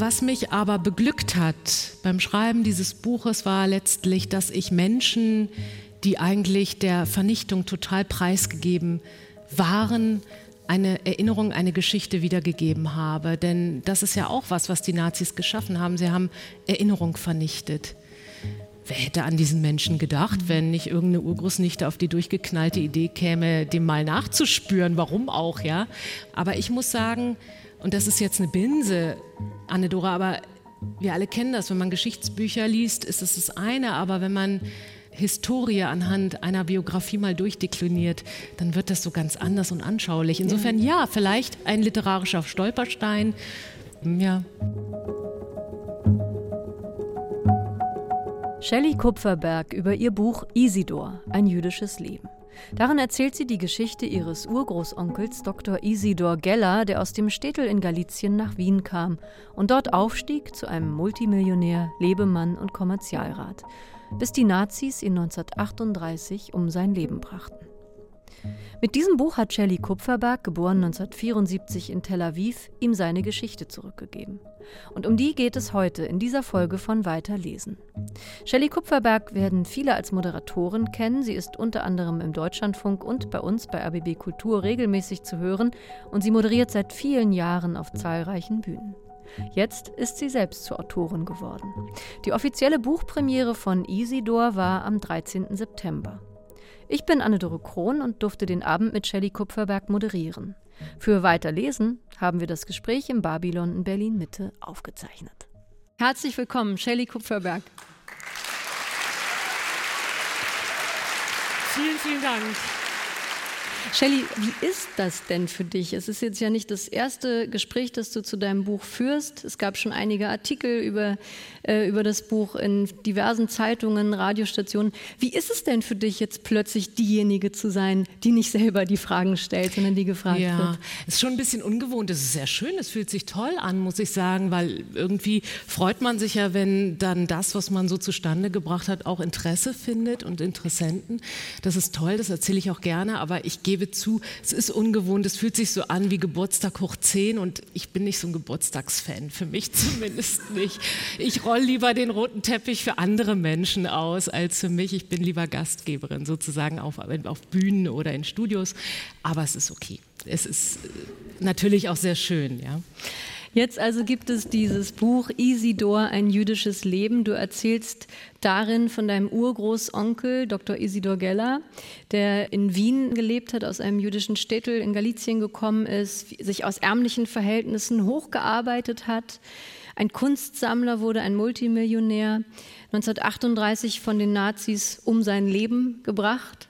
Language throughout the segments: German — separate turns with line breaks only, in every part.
Was mich aber beglückt hat beim Schreiben dieses Buches war letztlich, dass ich Menschen, die eigentlich der Vernichtung total preisgegeben waren, eine Erinnerung, eine Geschichte wiedergegeben habe. Denn das ist ja auch was, was die Nazis geschaffen haben. Sie haben Erinnerung vernichtet. Wer hätte an diesen Menschen gedacht, wenn nicht irgendeine Urgroßnichte auf die durchgeknallte Idee käme, dem mal nachzuspüren, warum auch, ja? Aber ich muss sagen, und das ist jetzt eine Binse, Anne-Dora, aber wir alle kennen das, wenn man Geschichtsbücher liest, ist es das eine, aber wenn man Historie anhand einer Biografie mal durchdekliniert, dann wird das so ganz anders und anschaulich. Insofern ja, vielleicht ein literarischer Stolperstein. Ja.
Shelley Kupferberg über ihr Buch Isidor, ein jüdisches Leben. Darin erzählt sie die Geschichte ihres Urgroßonkels Dr. Isidor Geller, der aus dem Städtel in Galizien nach Wien kam und dort aufstieg zu einem Multimillionär, Lebemann und Kommerzialrat bis die Nazis ihn 1938 um sein Leben brachten. Mit diesem Buch hat Shelley Kupferberg, geboren 1974 in Tel Aviv, ihm seine Geschichte zurückgegeben. Und um die geht es heute in dieser Folge von Weiterlesen. Shelley Kupferberg werden viele als Moderatorin kennen. Sie ist unter anderem im Deutschlandfunk und bei uns bei ABB Kultur regelmäßig zu hören und sie moderiert seit vielen Jahren auf zahlreichen Bühnen. Jetzt ist sie selbst zur Autorin geworden. Die offizielle Buchpremiere von Isidor war am 13. September. Ich bin Anne-Dore Krohn und durfte den Abend mit Shelley Kupferberg moderieren. Für Weiterlesen haben wir das Gespräch im Babylon in Berlin-Mitte aufgezeichnet. Herzlich willkommen, Shelley Kupferberg.
Vielen, vielen Dank.
Shelley, wie ist das denn für dich? Es ist jetzt ja nicht das erste Gespräch, das du zu deinem Buch führst. Es gab schon einige Artikel über, äh, über das Buch in diversen Zeitungen, Radiostationen. Wie ist es denn für dich jetzt plötzlich diejenige zu sein, die nicht selber die Fragen stellt, sondern die gefragt
ja,
wird?
Es ist schon ein bisschen ungewohnt. Es ist sehr schön. Es fühlt sich toll an, muss ich sagen, weil irgendwie freut man sich ja, wenn dann das, was man so zustande gebracht hat, auch Interesse findet und Interessenten. Das ist toll. Das erzähle ich auch gerne. Aber ich gebe gebe zu, es ist ungewohnt, es fühlt sich so an wie Geburtstag hoch 10 und ich bin nicht so ein Geburtstagsfan, für mich zumindest nicht. Ich roll lieber den roten Teppich für andere Menschen aus als für mich. Ich bin lieber Gastgeberin sozusagen auf, auf Bühnen oder in Studios, aber es ist okay. Es ist äh, natürlich auch sehr schön, ja.
Jetzt also gibt es dieses Buch Isidor, ein jüdisches Leben. Du erzählst darin von deinem Urgroßonkel Dr. Isidor Geller, der in Wien gelebt hat, aus einem jüdischen Städtel in Galizien gekommen ist, sich aus ärmlichen Verhältnissen hochgearbeitet hat. Ein Kunstsammler wurde ein Multimillionär, 1938 von den Nazis um sein Leben gebracht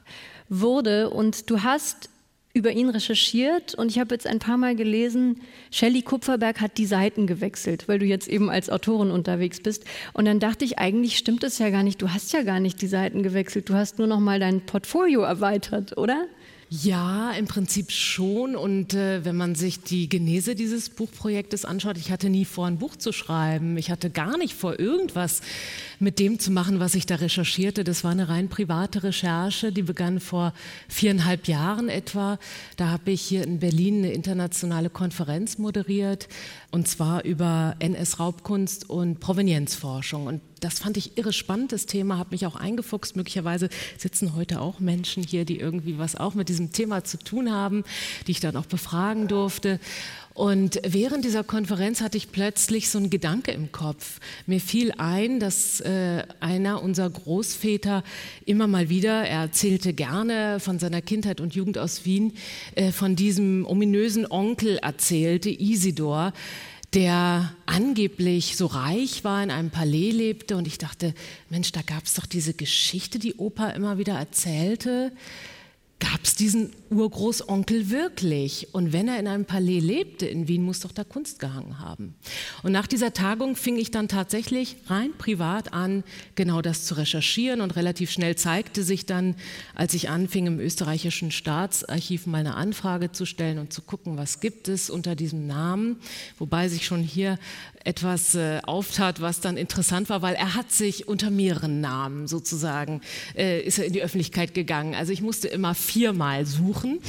wurde. Und du hast über ihn recherchiert und ich habe jetzt ein paar Mal gelesen, Shelley Kupferberg hat die Seiten gewechselt, weil du jetzt eben als Autorin unterwegs bist. Und dann dachte ich, eigentlich stimmt es ja gar nicht. Du hast ja gar nicht die Seiten gewechselt. Du hast nur noch mal dein Portfolio erweitert, oder?
Ja, im Prinzip schon. Und äh, wenn man sich die Genese dieses Buchprojektes anschaut, ich hatte nie vor, ein Buch zu schreiben. Ich hatte gar nicht vor, irgendwas mit dem zu machen, was ich da recherchierte. Das war eine rein private Recherche, die begann vor viereinhalb Jahren etwa. Da habe ich hier in Berlin eine internationale Konferenz moderiert, und zwar über NS-Raubkunst und Provenienzforschung. Und das fand ich irre spannend, das Thema, habe mich auch eingefuchst. Möglicherweise sitzen heute auch Menschen hier, die irgendwie was auch mit diesem Thema zu tun haben, die ich dann auch befragen durfte. Und während dieser Konferenz hatte ich plötzlich so einen Gedanke im Kopf. Mir fiel ein, dass äh, einer unserer Großväter immer mal wieder, er erzählte gerne von seiner Kindheit und Jugend aus Wien, äh, von diesem ominösen Onkel erzählte, Isidor, der angeblich so reich war, in einem Palais lebte. Und ich dachte, Mensch, da gab es doch diese Geschichte, die Opa immer wieder erzählte gab es diesen Urgroßonkel wirklich? Und wenn er in einem Palais lebte in Wien, muss doch da Kunst gehangen haben. Und nach dieser Tagung fing ich dann tatsächlich rein privat an, genau das zu recherchieren. Und relativ schnell zeigte sich dann, als ich anfing, im österreichischen Staatsarchiv mal eine Anfrage zu stellen und zu gucken, was gibt es unter diesem Namen. Wobei sich schon hier etwas äh, auftat, was dann interessant war, weil er hat sich unter mehreren Namen sozusagen, äh, ist er in die Öffentlichkeit gegangen. Also ich musste immer viermal mal suchen.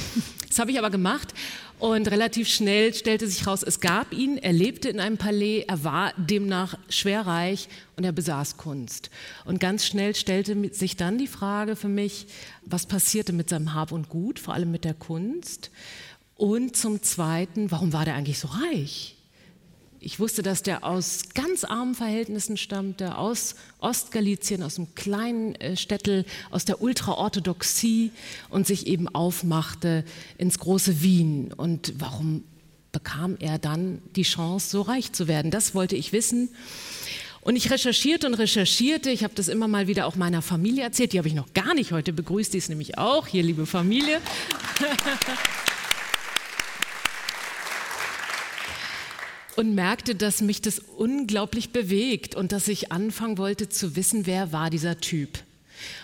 Das habe ich aber gemacht und relativ schnell stellte sich raus, es gab ihn, er lebte in einem Palais, er war demnach schwerreich und er besaß Kunst. Und ganz schnell stellte sich dann die Frage für mich, was passierte mit seinem Hab und Gut, vor allem mit der Kunst. Und zum Zweiten, warum war der eigentlich so reich? Ich wusste, dass der aus ganz armen Verhältnissen stammte, aus Ostgalizien, aus einem kleinen äh, Städtel, aus der Ultraorthodoxie und sich eben aufmachte ins große Wien. Und warum bekam er dann die Chance, so reich zu werden? Das wollte ich wissen. Und ich recherchierte und recherchierte. Ich habe das immer mal wieder auch meiner Familie erzählt. Die habe ich noch gar nicht heute begrüßt. Die ist nämlich auch hier, liebe Familie. und merkte, dass mich das unglaublich bewegt und dass ich anfangen wollte zu wissen, wer war dieser Typ.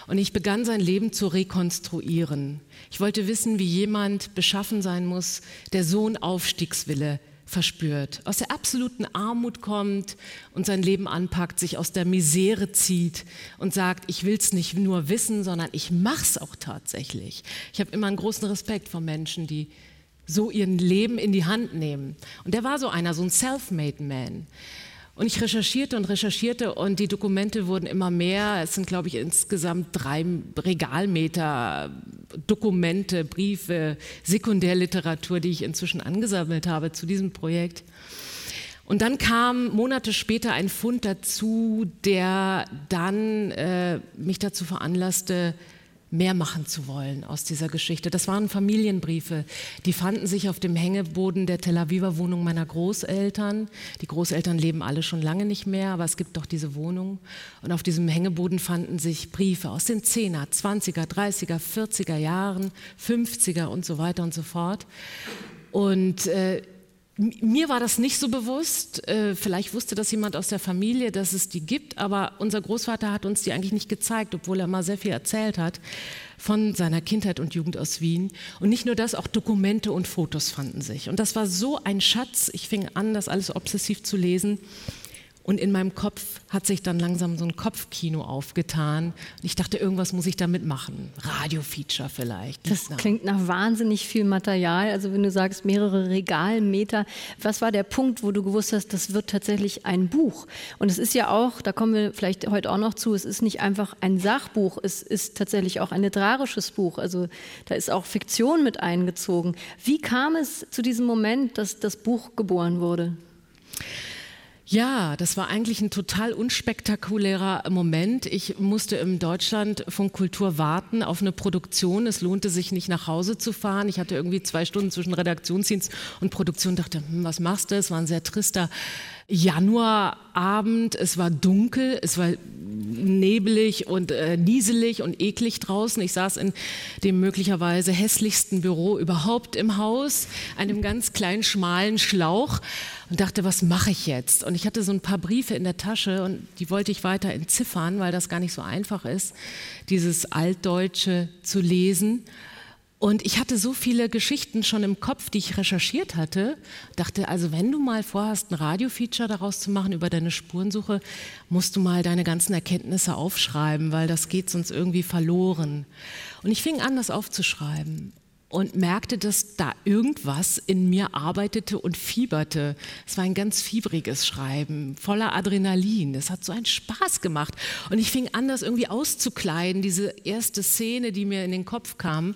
Und ich begann sein Leben zu rekonstruieren. Ich wollte wissen, wie jemand beschaffen sein muss, der so einen Aufstiegswille verspürt, aus der absoluten Armut kommt und sein Leben anpackt, sich aus der Misere zieht und sagt, ich will es nicht nur wissen, sondern ich mache es auch tatsächlich. Ich habe immer einen großen Respekt vor Menschen, die so ihr Leben in die Hand nehmen. Und der war so einer, so ein self-made Man. Und ich recherchierte und recherchierte und die Dokumente wurden immer mehr. Es sind, glaube ich, insgesamt drei Regalmeter Dokumente, Briefe, Sekundärliteratur, die ich inzwischen angesammelt habe zu diesem Projekt. Und dann kam Monate später ein Fund dazu, der dann äh, mich dazu veranlasste, mehr machen zu wollen aus dieser Geschichte. Das waren Familienbriefe, die fanden sich auf dem Hängeboden der Tel Aviver Wohnung meiner Großeltern. Die Großeltern leben alle schon lange nicht mehr, aber es gibt doch diese Wohnung. Und auf diesem Hängeboden fanden sich Briefe aus den 10er, 20er, 30er, 40er Jahren, 50er und so weiter und so fort. Und äh, mir war das nicht so bewusst. Äh, vielleicht wusste das jemand aus der Familie, dass es die gibt, aber unser Großvater hat uns die eigentlich nicht gezeigt, obwohl er mal sehr viel erzählt hat von seiner Kindheit und Jugend aus Wien. Und nicht nur das, auch Dokumente und Fotos fanden sich. Und das war so ein Schatz. Ich fing an, das alles obsessiv zu lesen. Und in meinem Kopf hat sich dann langsam so ein Kopfkino aufgetan. Und ich dachte, irgendwas muss ich damit machen. Radio-Feature vielleicht.
Das Na. klingt nach wahnsinnig viel Material. Also wenn du sagst, mehrere Regalmeter. Was war der Punkt, wo du gewusst hast, das wird tatsächlich ein Buch? Und es ist ja auch, da kommen wir vielleicht heute auch noch zu, es ist nicht einfach ein Sachbuch, es ist tatsächlich auch ein literarisches Buch. Also da ist auch Fiktion mit eingezogen. Wie kam es zu diesem Moment, dass das Buch geboren wurde?
Ja, das war eigentlich ein total unspektakulärer Moment. Ich musste im Deutschland von Kultur warten auf eine Produktion. Es lohnte sich nicht nach Hause zu fahren. Ich hatte irgendwie zwei Stunden zwischen Redaktionsdienst und Produktion. Dachte, hm, was machst du? Es war ein sehr trister Januarabend. Es war dunkel. Es war nebelig und äh, nieselig und eklig draußen. Ich saß in dem möglicherweise hässlichsten Büro überhaupt im Haus, einem ganz kleinen schmalen Schlauch und dachte, was mache ich jetzt? Und ich hatte so ein paar Briefe in der Tasche und die wollte ich weiter entziffern, weil das gar nicht so einfach ist, dieses Altdeutsche zu lesen. Und ich hatte so viele Geschichten schon im Kopf, die ich recherchiert hatte. Dachte, also wenn du mal vorhast, ein Radiofeature daraus zu machen über deine Spurensuche, musst du mal deine ganzen Erkenntnisse aufschreiben, weil das geht sonst irgendwie verloren. Und ich fing an, das aufzuschreiben und merkte, dass da irgendwas in mir arbeitete und fieberte. Es war ein ganz fiebriges Schreiben, voller Adrenalin. Es hat so einen Spaß gemacht. Und ich fing an, das irgendwie auszukleiden, diese erste Szene, die mir in den Kopf kam.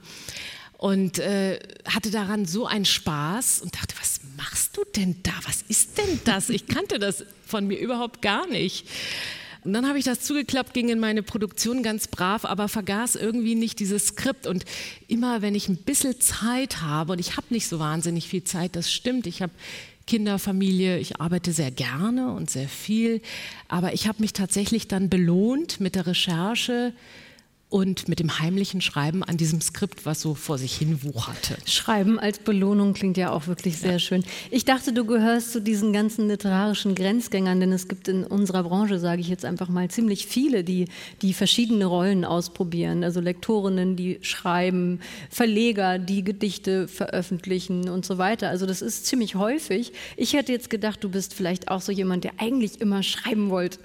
Und äh, hatte daran so einen Spaß und dachte, was machst du denn da? Was ist denn das? Ich kannte das von mir überhaupt gar nicht. Und dann habe ich das zugeklappt, ging in meine Produktion ganz brav, aber vergaß irgendwie nicht dieses Skript. Und immer, wenn ich ein bisschen Zeit habe, und ich habe nicht so wahnsinnig viel Zeit, das stimmt, ich habe Kinder, Familie, ich arbeite sehr gerne und sehr viel, aber ich habe mich tatsächlich dann belohnt mit der Recherche und mit dem heimlichen Schreiben an diesem Skript, was so vor sich hin wucherte.
Schreiben als Belohnung klingt ja auch wirklich sehr ja. schön. Ich dachte, du gehörst zu diesen ganzen literarischen Grenzgängern, denn es gibt in unserer Branche, sage ich jetzt einfach mal, ziemlich viele, die, die verschiedene Rollen ausprobieren. Also Lektorinnen, die schreiben, Verleger, die Gedichte veröffentlichen und so weiter. Also das ist ziemlich häufig. Ich hätte jetzt gedacht, du bist vielleicht auch so jemand, der eigentlich immer schreiben wollte.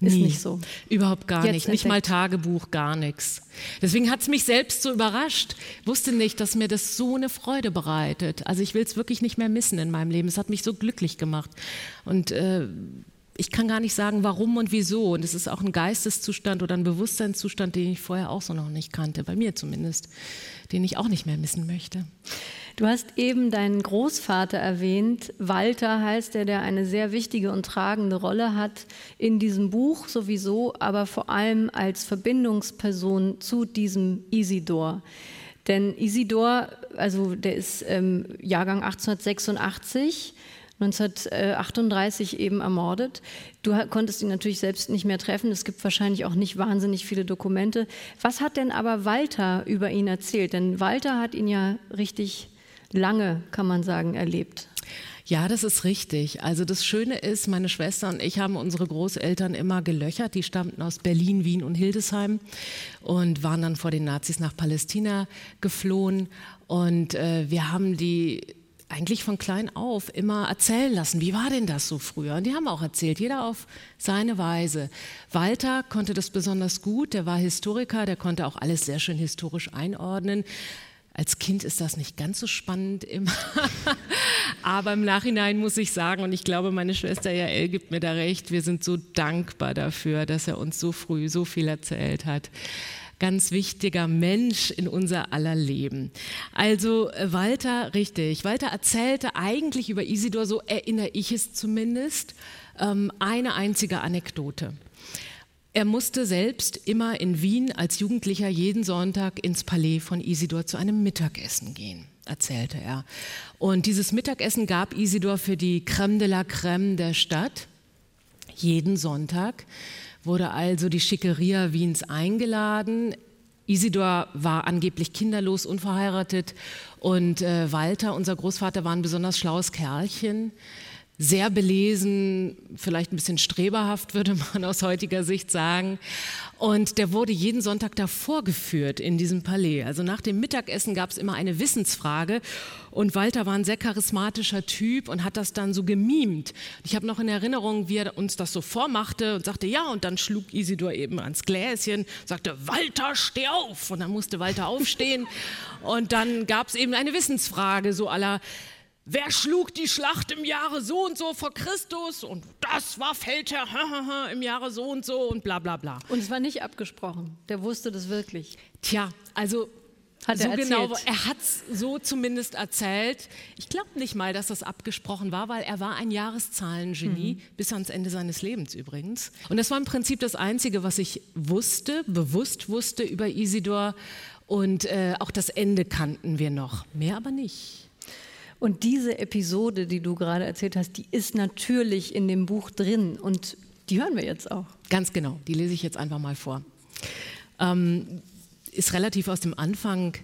Ist
Nie.
nicht so.
Überhaupt gar
Jetzt
nicht. Nicht
entdeckt.
mal Tagebuch, gar nichts. Deswegen hat es mich selbst so überrascht. Wusste nicht, dass mir das so eine Freude bereitet. Also ich will es wirklich nicht mehr missen in meinem Leben. Es hat mich so glücklich gemacht. Und äh, ich kann gar nicht sagen, warum und wieso. Und es ist auch ein Geisteszustand oder ein Bewusstseinszustand, den ich vorher auch so noch nicht kannte, bei mir zumindest, den ich auch nicht mehr missen möchte.
Du hast eben deinen Großvater erwähnt. Walter heißt er, der eine sehr wichtige und tragende Rolle hat in diesem Buch sowieso, aber vor allem als Verbindungsperson zu diesem Isidor. Denn Isidor, also der ist ähm, Jahrgang 1886. 1938 eben ermordet. Du konntest ihn natürlich selbst nicht mehr treffen. Es gibt wahrscheinlich auch nicht wahnsinnig viele Dokumente. Was hat denn aber Walter über ihn erzählt? Denn Walter hat ihn ja richtig lange, kann man sagen, erlebt.
Ja, das ist richtig. Also das Schöne ist, meine Schwester und ich haben unsere Großeltern immer gelöchert. Die stammten aus Berlin, Wien und Hildesheim und waren dann vor den Nazis nach Palästina geflohen. Und äh, wir haben die eigentlich von klein auf immer erzählen lassen, wie war denn das so früher? Und die haben auch erzählt, jeder auf seine Weise. Walter konnte das besonders gut, der war Historiker, der konnte auch alles sehr schön historisch einordnen. Als Kind ist das nicht ganz so spannend immer. Aber im Nachhinein muss ich sagen, und ich glaube, meine Schwester Jael gibt mir da recht, wir sind so dankbar dafür, dass er uns so früh so viel erzählt hat. Ganz wichtiger Mensch in unser aller Leben. Also äh, Walter, richtig. Walter erzählte eigentlich über Isidor, so erinnere ich es zumindest, ähm, eine einzige Anekdote. Er musste selbst immer in Wien als Jugendlicher jeden Sonntag ins Palais von Isidor zu einem Mittagessen gehen, erzählte er. Und dieses Mittagessen gab Isidor für die Crème de la Crème der Stadt jeden Sonntag wurde also die Schickeria Wiens eingeladen. Isidor war angeblich kinderlos, unverheiratet und äh, Walter, unser Großvater, war ein besonders schlaues Kerlchen sehr belesen, vielleicht ein bisschen streberhaft, würde man aus heutiger Sicht sagen. Und der wurde jeden Sonntag da vorgeführt in diesem Palais. Also nach dem Mittagessen gab es immer eine Wissensfrage. Und Walter war ein sehr charismatischer Typ und hat das dann so gemimt. Ich habe noch in Erinnerung, wie er uns das so vormachte und sagte, ja, und dann schlug Isidor eben ans Gläschen, sagte, Walter, steh auf. Und dann musste Walter aufstehen. und dann gab es eben eine Wissensfrage, so aller, Wer schlug die Schlacht im Jahre so und so vor Christus? Und das war Feldherr im Jahre so und so und bla bla bla.
Und es war nicht abgesprochen. Der wusste das wirklich.
Tja, also
Hat
so
er
genau,
erzählt.
er hat es so zumindest erzählt. Ich glaube nicht mal, dass das abgesprochen war, weil er war ein Jahreszahlen-Genie,
Mhm.
bis ans Ende seines Lebens übrigens. Und das war im Prinzip das Einzige, was ich wusste, bewusst wusste über Isidor. Und äh, auch das Ende kannten wir noch, mehr aber nicht.
Und diese Episode, die du gerade erzählt hast, die ist natürlich in dem Buch drin und die hören wir jetzt auch.
Ganz genau, die lese ich jetzt einfach mal vor. Ähm, ist relativ aus dem Anfang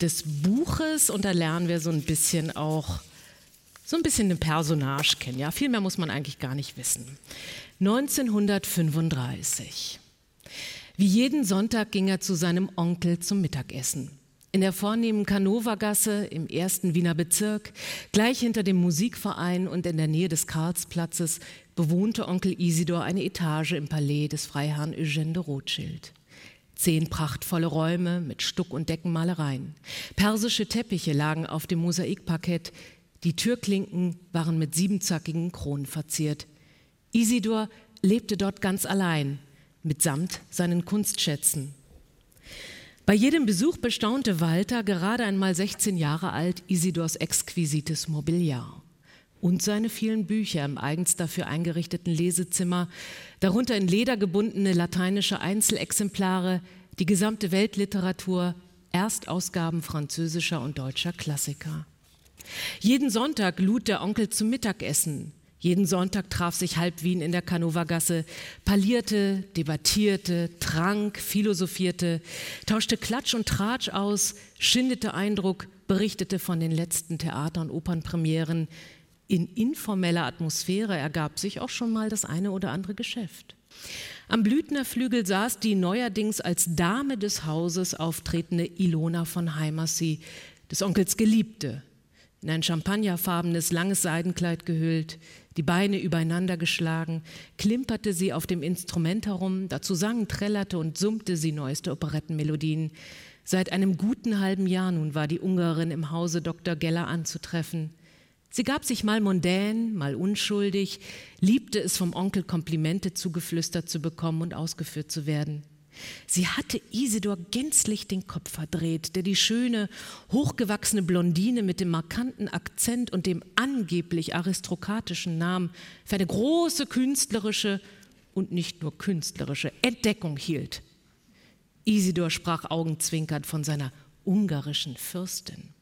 des Buches und da lernen wir so ein bisschen auch so ein bisschen den Personage kennen. Ja, viel mehr muss man eigentlich gar nicht wissen. 1935. Wie jeden Sonntag ging er zu seinem Onkel zum Mittagessen. In der vornehmen Kanovergasse im ersten Wiener Bezirk, gleich hinter dem Musikverein und in der Nähe des Karlsplatzes, bewohnte Onkel Isidor eine Etage im Palais des Freiherrn Eugène de Rothschild. Zehn prachtvolle Räume mit Stuck- und Deckenmalereien. Persische Teppiche lagen auf dem Mosaikparkett. Die Türklinken waren mit siebenzackigen Kronen verziert. Isidor lebte dort ganz allein, mitsamt seinen Kunstschätzen. Bei jedem Besuch bestaunte Walter, gerade einmal 16 Jahre alt, Isidors exquisites Mobiliar und seine vielen Bücher im eigens dafür eingerichteten Lesezimmer, darunter in Leder gebundene lateinische Einzelexemplare, die gesamte Weltliteratur, Erstausgaben französischer und deutscher Klassiker. Jeden Sonntag lud der Onkel zum Mittagessen. Jeden Sonntag traf sich halb Wien in der Kanovergasse, parlierte, debattierte, trank, philosophierte, tauschte Klatsch und Tratsch aus, schindete Eindruck, berichtete von den letzten Theater- und Opernpremieren. In informeller Atmosphäre ergab sich auch schon mal das eine oder andere Geschäft. Am Blüthner Flügel saß die neuerdings als Dame des Hauses auftretende Ilona von Heimersee, des Onkels Geliebte. in ein champagnerfarbenes langes Seidenkleid gehüllt, die Beine übereinander geschlagen, klimperte sie auf dem Instrument herum, dazu sang, trällerte und summte sie neueste Operettenmelodien. Seit einem guten halben Jahr nun war die Ungarin im Hause Dr. Geller anzutreffen. Sie gab sich mal mondän, mal unschuldig, liebte es vom Onkel Komplimente zugeflüstert zu bekommen und ausgeführt zu werden. Sie hatte Isidor gänzlich den Kopf verdreht, der die schöne, hochgewachsene Blondine mit dem markanten Akzent und dem angeblich aristokratischen Namen für eine große künstlerische und nicht nur künstlerische Entdeckung hielt. Isidor sprach augenzwinkernd von seiner ungarischen Fürstin.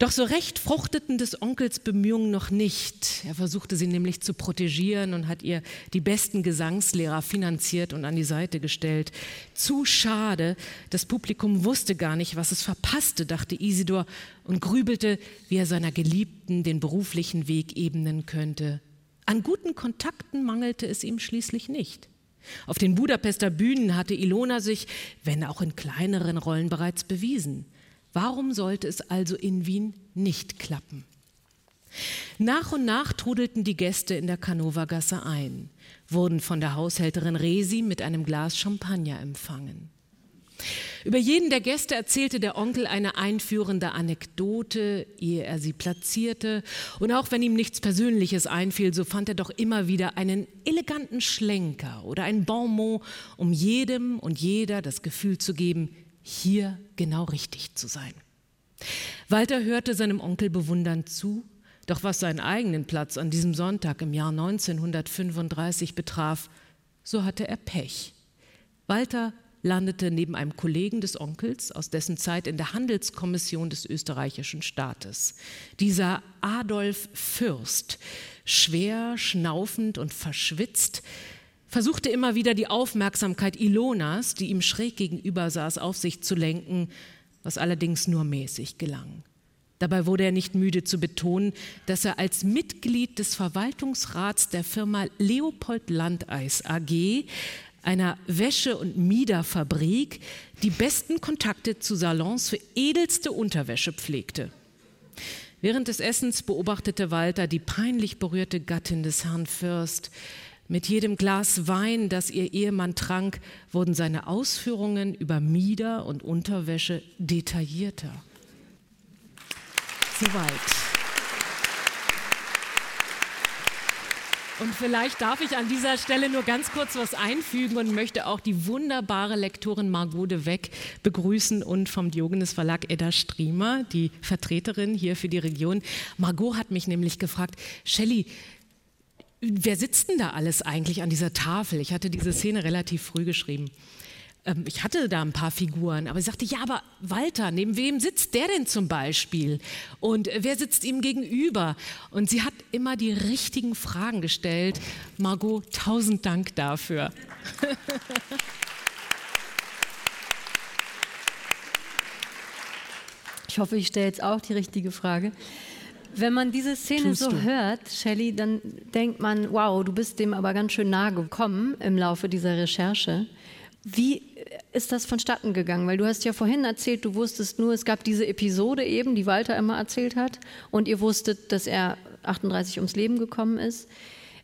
Doch so recht fruchteten des Onkels Bemühungen noch nicht. Er versuchte sie nämlich zu protegieren und hat ihr die besten Gesangslehrer finanziert und an die Seite gestellt. Zu schade, das Publikum wusste gar nicht, was es verpasste, dachte Isidor und grübelte, wie er seiner Geliebten den beruflichen Weg ebnen könnte. An guten Kontakten mangelte es ihm schließlich nicht. Auf den Budapester Bühnen hatte Ilona sich, wenn auch in kleineren Rollen, bereits bewiesen. Warum sollte es also in Wien nicht klappen? Nach und nach trudelten die Gäste in der Kanovergasse ein, wurden von der Haushälterin Resi mit einem Glas Champagner empfangen. Über jeden der Gäste erzählte der Onkel eine einführende Anekdote, ehe er sie platzierte. Und auch wenn ihm nichts Persönliches einfiel, so fand er doch immer wieder einen eleganten Schlenker oder ein Bonmot, um jedem und jeder das Gefühl zu geben, hier genau richtig zu sein. Walter hörte seinem Onkel bewundernd zu, doch was seinen eigenen Platz an diesem Sonntag im Jahr 1935 betraf, so hatte er Pech. Walter landete neben einem Kollegen des Onkels aus dessen Zeit in der Handelskommission des österreichischen Staates. Dieser Adolf Fürst, schwer, schnaufend und verschwitzt, versuchte immer wieder die Aufmerksamkeit Ilonas, die ihm schräg gegenüber saß, auf sich zu lenken, was allerdings nur mäßig gelang. Dabei wurde er nicht müde zu betonen, dass er als Mitglied des Verwaltungsrats der Firma Leopold Landeis AG, einer Wäsche- und Miederfabrik, die besten Kontakte zu Salons für edelste Unterwäsche pflegte. Während des Essens beobachtete Walter die peinlich berührte Gattin des Herrn Fürst, mit jedem Glas Wein, das ihr Ehemann trank, wurden seine Ausführungen über Mieder und Unterwäsche detaillierter. Soweit. Und vielleicht darf ich an dieser Stelle nur ganz kurz was einfügen und möchte auch die wunderbare Lektorin Margot de Weck begrüßen und vom Diogenes Verlag Edda Striemer, die Vertreterin hier für die Region. Margot hat mich nämlich gefragt, Shelley, wer sitzt denn da alles eigentlich an dieser Tafel? Ich hatte diese Szene relativ früh geschrieben. Ähm, ich hatte da ein paar Figuren, aber sie sagte, ja, aber Walter, neben wem sitzt der denn zum Beispiel? Und wer sitzt ihm gegenüber? Und sie hat immer die richtigen Fragen gestellt. Margot, tausend Dank dafür.
Ich hoffe, ich stelle jetzt auch die richtige Frage. Wenn man diese Szene so du. hört, Shelley, dann denkt man, wow, du bist dem aber ganz schön nahe gekommen im Laufe dieser Recherche. Wie ist das vonstatten gegangen? Weil du hast ja vorhin erzählt, du wusstest nur, es gab diese Episode eben, die Walter immer erzählt hat, und ihr wusstet, dass er 38 ums Leben gekommen ist.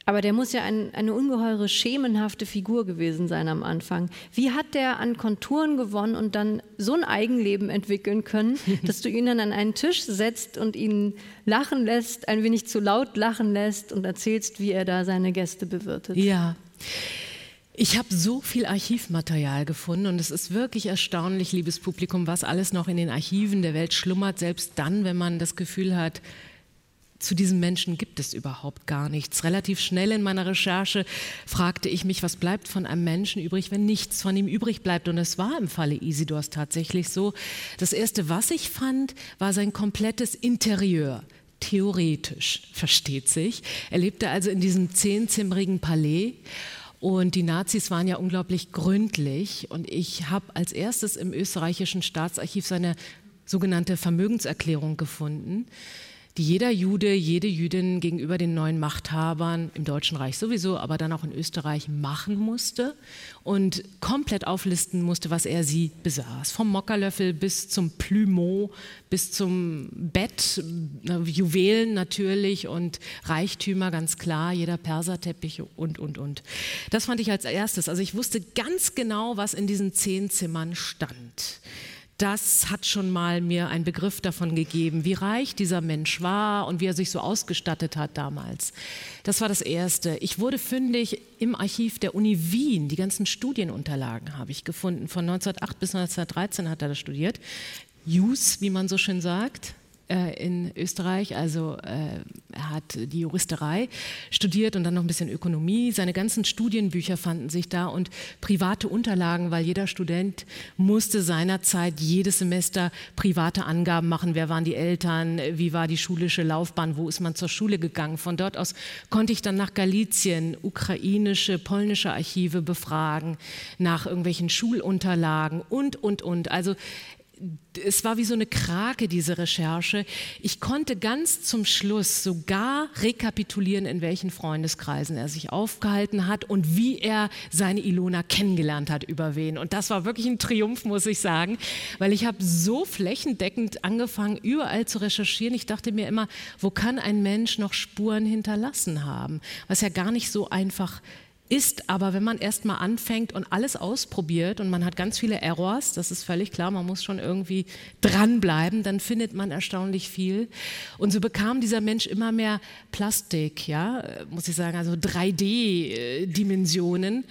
Aber der muss ja ein, eine ungeheure schemenhafte Figur gewesen sein am Anfang. Wie hat der an Konturen gewonnen und dann so ein Eigenleben entwickeln können, dass du ihn dann an einen Tisch setzt und ihn lachen lässt, ein wenig zu laut lachen lässt und erzählst, wie er da seine Gäste bewirtet?
Ja. Ich habe so viel Archivmaterial gefunden und es ist wirklich erstaunlich, liebes Publikum, was alles noch in den Archiven der Welt schlummert, selbst dann, wenn man das Gefühl hat, zu diesem Menschen gibt es überhaupt gar nichts. Relativ schnell in meiner Recherche fragte ich mich, was bleibt von einem Menschen übrig, wenn nichts von ihm übrig bleibt. Und es war im Falle Isidors tatsächlich so. Das Erste, was ich fand, war sein komplettes Interieur. Theoretisch, versteht sich. Er lebte also in diesem zehnzimmerigen Palais. Und die Nazis waren ja unglaublich gründlich. Und ich habe als erstes im österreichischen Staatsarchiv seine sogenannte Vermögenserklärung gefunden die jeder Jude, jede Jüdin gegenüber den neuen Machthabern im Deutschen Reich sowieso, aber dann auch in Österreich machen musste und komplett auflisten musste, was er sie besaß. Vom Mockerlöffel bis zum Plumeau, bis zum Bett, Juwelen natürlich und Reichtümer, ganz klar, jeder Perserteppich und, und, und. Das fand ich als erstes. Also ich wusste ganz genau, was in diesen zehn Zimmern stand das hat schon mal mir einen Begriff davon gegeben, wie reich dieser Mensch war und wie er sich so ausgestattet hat damals. Das war das Erste. Ich wurde fündig im Archiv der Uni Wien. Die ganzen Studienunterlagen habe ich gefunden. Von 1908 bis 1913 hat er das studiert. Jus, wie man so schön sagt in Österreich. Also äh, er hat die Juristerei studiert und dann noch ein bisschen Ökonomie. Seine ganzen Studienbücher fanden sich da und private Unterlagen, weil jeder Student musste seinerzeit jedes Semester private Angaben machen. Wer waren die Eltern? Wie war die schulische Laufbahn? Wo ist man zur Schule gegangen? Von dort aus konnte ich dann nach Galizien ukrainische, polnische Archive befragen, nach irgendwelchen Schulunterlagen und, und, und. Also es war wie so eine Krake, diese Recherche. Ich konnte ganz zum Schluss sogar rekapitulieren, in welchen Freundeskreisen er sich aufgehalten hat und wie er seine Ilona kennengelernt hat über wen. Und das war wirklich ein Triumph, muss ich sagen, weil ich habe so flächendeckend angefangen, überall zu recherchieren. Ich dachte mir immer, wo kann ein Mensch noch Spuren hinterlassen haben? Was ja gar nicht so einfach ist ist aber, wenn man erstmal anfängt und alles ausprobiert und man hat ganz viele Errors, das ist völlig klar, man muss schon irgendwie dranbleiben, dann findet man erstaunlich viel. Und so bekam dieser Mensch immer mehr Plastik, ja, muss ich sagen, also 3D-Dimensionen.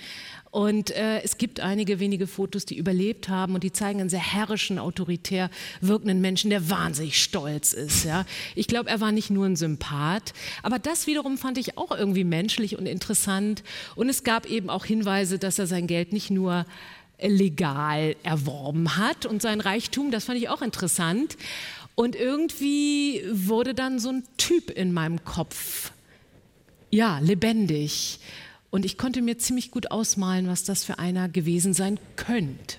Und äh, es gibt einige wenige Fotos, die überlebt haben und die zeigen einen sehr herrischen, autoritär wirkenden Menschen, der wahnsinnig stolz ist. Ja. Ich glaube, er war nicht nur ein Sympath, aber das wiederum fand ich auch irgendwie menschlich und interessant. Und es gab eben auch Hinweise, dass er sein Geld nicht nur legal erworben hat und sein Reichtum, das fand ich auch interessant. Und irgendwie wurde dann so ein Typ in meinem Kopf, ja, lebendig. Und ich konnte mir ziemlich gut ausmalen, was das für einer gewesen sein könnte.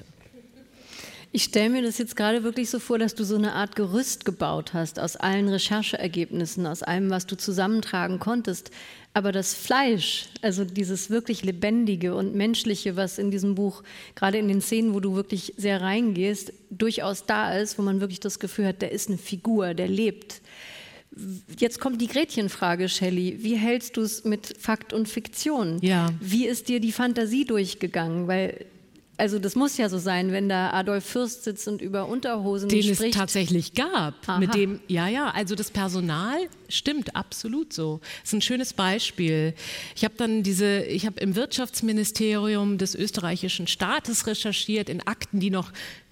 Ich stelle mir das jetzt gerade wirklich so vor, dass du so eine Art Gerüst gebaut hast aus allen Rechercheergebnissen, aus allem, was du zusammentragen konntest. Aber das Fleisch, also dieses wirklich Lebendige und Menschliche, was in diesem Buch, gerade in den Szenen, wo du wirklich sehr reingehst, durchaus da ist, wo man wirklich das Gefühl hat, der ist eine Figur, der lebt. Jetzt kommt die Gretchenfrage, Shelley. Wie hältst du es mit Fakt und Fiktion?
Ja.
Wie ist dir die Fantasie durchgegangen? Weil also das muss ja so sein, wenn da Adolf Fürst sitzt und über Unterhosen
Den
spricht.
es tatsächlich gab. Aha. Mit dem, ja, ja, also das Personal stimmt absolut so. Das ist ein schönes Beispiel. Ich habe dann diese, ich habe im Wirtschaftsministerium des österreichischen Staates recherchiert, in Akten, die noch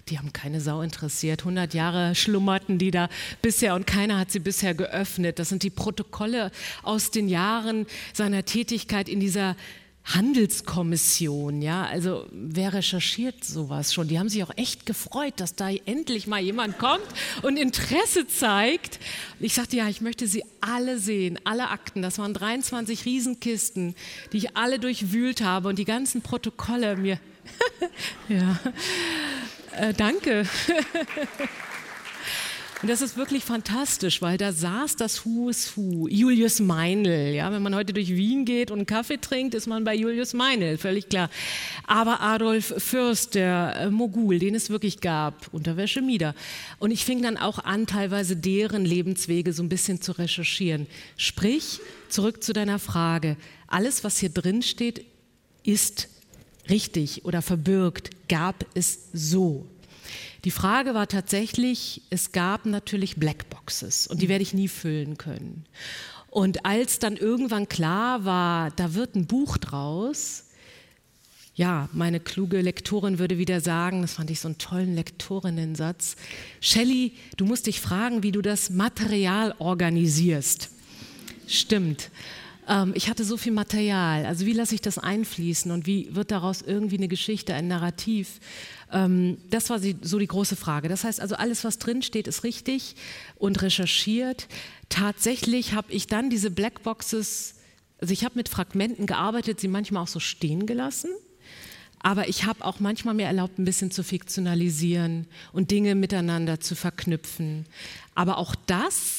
die haben keine Sau interessiert. 100 Jahre schlummerten die da bisher und keiner hat sie bisher geöffnet. Das sind die Protokolle aus den Jahren seiner Tätigkeit in dieser Handelskommission, ja, also wer recherchiert sowas schon? Die haben sich auch echt gefreut, dass da endlich mal jemand kommt und Interesse zeigt. Ich sagte, ja, ich möchte sie alle sehen, alle Akten. Das waren 23 Riesenkisten, die ich alle durchwühlt habe und die ganzen Protokolle mir. ja. Äh, danke. Und das ist wirklich fantastisch, weil da saß das Who's Who. Julius Meinl. Ja, wenn man heute durch Wien geht und einen Kaffee trinkt, ist man bei Julius Meinl, völlig klar. Aber Adolf Fürst, der äh, Mogul, den es wirklich gab, Unterwäsche Mieder. Und ich fing dann auch an, teilweise deren Lebenswege so ein bisschen zu recherchieren. Sprich, zurück zu deiner Frage. Alles, was hier drin steht, ist richtig oder verbirgt, gab es so. Die Frage war tatsächlich, es gab natürlich Blackboxes und die werde ich nie füllen können. Und als dann irgendwann klar war, da wird ein Buch draus, ja, meine kluge Lektorin würde wieder sagen, das fand ich so einen tollen Lektorinnensatz, Shelley, du musst dich fragen, wie du das Material organisierst. Stimmt ähm, ich hatte so viel Material. Also wie lasse ich das einfließen und wie wird daraus irgendwie eine Geschichte, ein Narrativ? Ähm, das war so die große Frage. Das heißt also, alles, was drinsteht, ist richtig und recherchiert. Tatsächlich habe ich dann diese Blackboxes, also ich habe mit Fragmenten gearbeitet, sie manchmal auch so stehen gelassen. Aber ich habe auch manchmal mir erlaubt, ein bisschen zu fiktionalisieren und Dinge miteinander zu verknüpfen. Aber auch das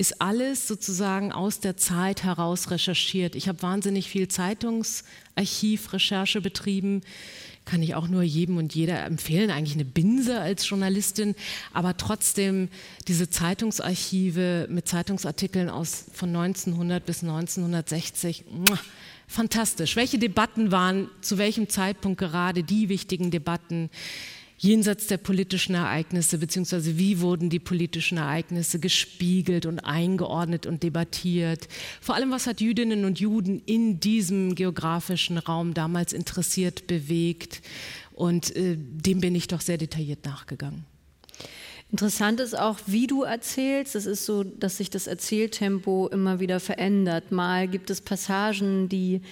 ist alles sozusagen aus der Zeit heraus recherchiert. Ich habe wahnsinnig viel Zeitungsarchivrecherche betrieben. Kann ich auch nur jedem und jeder empfehlen, eigentlich eine Binse als Journalistin, aber trotzdem diese Zeitungsarchive mit Zeitungsartikeln aus von 1900 bis 1960. Fantastisch. Welche Debatten waren zu welchem Zeitpunkt gerade die wichtigen Debatten? Jenseits der politischen Ereignisse, beziehungsweise wie wurden die politischen Ereignisse gespiegelt und eingeordnet und debattiert. Vor allem, was hat Jüdinnen und Juden in diesem geografischen Raum damals interessiert, bewegt. Und äh, dem bin ich doch sehr detailliert nachgegangen.
Interessant ist auch, wie du erzählst. Es ist so, dass sich das Erzähltempo immer wieder verändert. Mal gibt es Passagen, die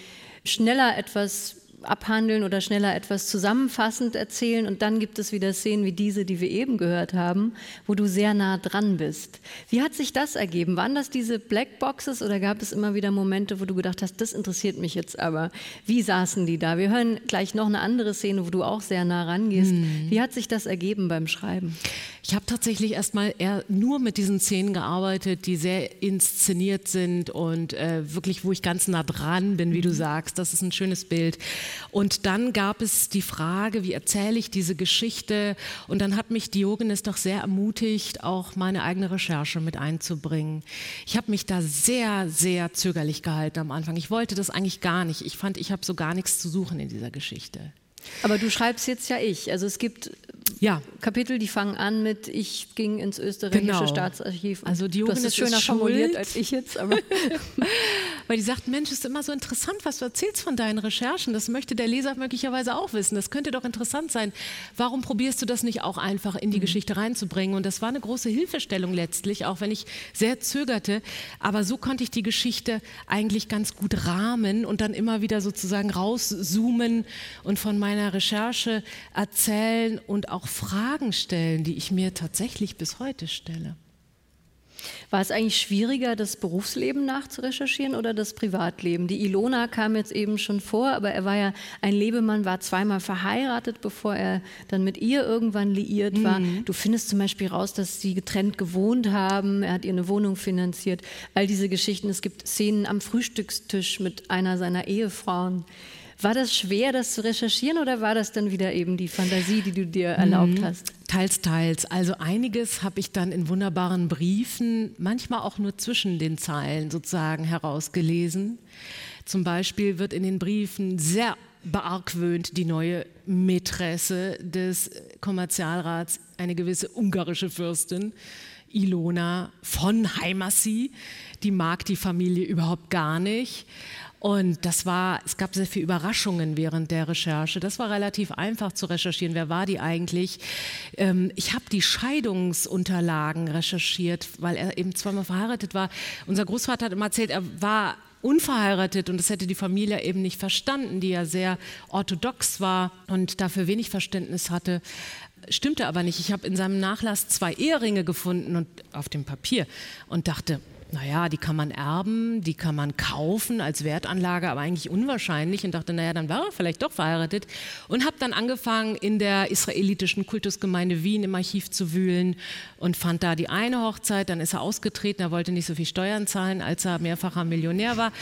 schneller etwas abhandeln oder schneller etwas zusammenfassend erzählen. Und dann gibt es wieder Szenen wie diese, die wir eben gehört haben, wo du sehr nah dran bist. Wie hat sich das ergeben? Waren das diese Blackboxes oder gab es immer wieder Momente, wo du gedacht hast, das interessiert mich jetzt aber? Wie saßen die da? Wir hören gleich noch eine andere Szene, wo du auch sehr nah rangehst. Hm. Wie hat sich das ergeben beim Schreiben?
Ich habe tatsächlich erstmal eher nur mit diesen Szenen gearbeitet, die sehr inszeniert sind und äh, wirklich, wo ich ganz nah dran bin, wie du mhm. sagst. Das ist ein schönes Bild. Und dann gab es die Frage, wie erzähle ich diese Geschichte? Und dann hat mich Diogenes doch sehr ermutigt, auch meine eigene Recherche mit einzubringen. Ich habe mich da sehr, sehr zögerlich gehalten am Anfang. Ich wollte das eigentlich gar nicht. Ich fand, ich habe so gar nichts zu suchen in dieser Geschichte.
Aber du schreibst jetzt ja ich. Also es gibt ja. Kapitel, die fangen an mit Ich ging ins österreichische genau. Staatsarchiv.
Also die
du hast
es
schöner formuliert als ich jetzt. Aber
Weil die sagt, Mensch, ist immer so interessant, was du erzählst von deinen Recherchen. Das möchte der Leser möglicherweise auch wissen. Das könnte doch interessant sein. Warum probierst du das nicht auch einfach in die mhm. Geschichte reinzubringen? Und das war eine große Hilfestellung letztlich, auch wenn ich sehr zögerte. Aber so konnte ich die Geschichte eigentlich ganz gut rahmen und dann immer wieder sozusagen rauszoomen und von meiner Recherche erzählen und auch Fragen stellen, die ich mir tatsächlich bis heute stelle.
War es eigentlich schwieriger, das Berufsleben nachzurecherchieren oder das Privatleben? Die Ilona kam jetzt eben schon vor, aber er war ja ein Lebemann, war zweimal verheiratet, bevor er dann mit ihr irgendwann liiert war. Mhm. Du findest zum Beispiel raus, dass sie getrennt gewohnt haben. Er hat ihr eine Wohnung finanziert. All diese Geschichten. Es gibt Szenen am Frühstückstisch mit einer seiner Ehefrauen. War das schwer, das zu recherchieren oder war das dann wieder eben die Fantasie, die du dir erlaubt mhm. hast?
Teils, teils. Also einiges habe ich dann in wunderbaren Briefen, manchmal auch nur zwischen den Zeilen sozusagen herausgelesen. Zum Beispiel wird in den Briefen sehr beargwöhnt die neue Mätresse des Kommerzialrats, eine gewisse ungarische Fürstin, Ilona von Heimassi. Die mag die Familie überhaupt gar nicht. Und das war, es gab sehr viele Überraschungen während der Recherche. Das war relativ einfach zu recherchieren. Wer war die eigentlich? Ähm, ich habe die Scheidungsunterlagen recherchiert, weil er eben zweimal verheiratet war. Unser Großvater hat immer erzählt, er war unverheiratet und das hätte die Familie eben nicht verstanden, die ja sehr orthodox war und dafür wenig Verständnis hatte. Stimmte aber nicht. Ich habe in seinem Nachlass zwei Eheringe gefunden und auf dem Papier und dachte, naja, die kann man erben, die kann man kaufen als Wertanlage, aber eigentlich unwahrscheinlich und dachte, naja, dann war er vielleicht doch verheiratet und habe dann angefangen, in der israelitischen Kultusgemeinde Wien im Archiv zu wühlen und fand da die eine Hochzeit, dann ist er ausgetreten, er wollte nicht so viel Steuern zahlen, als er mehrfacher Millionär war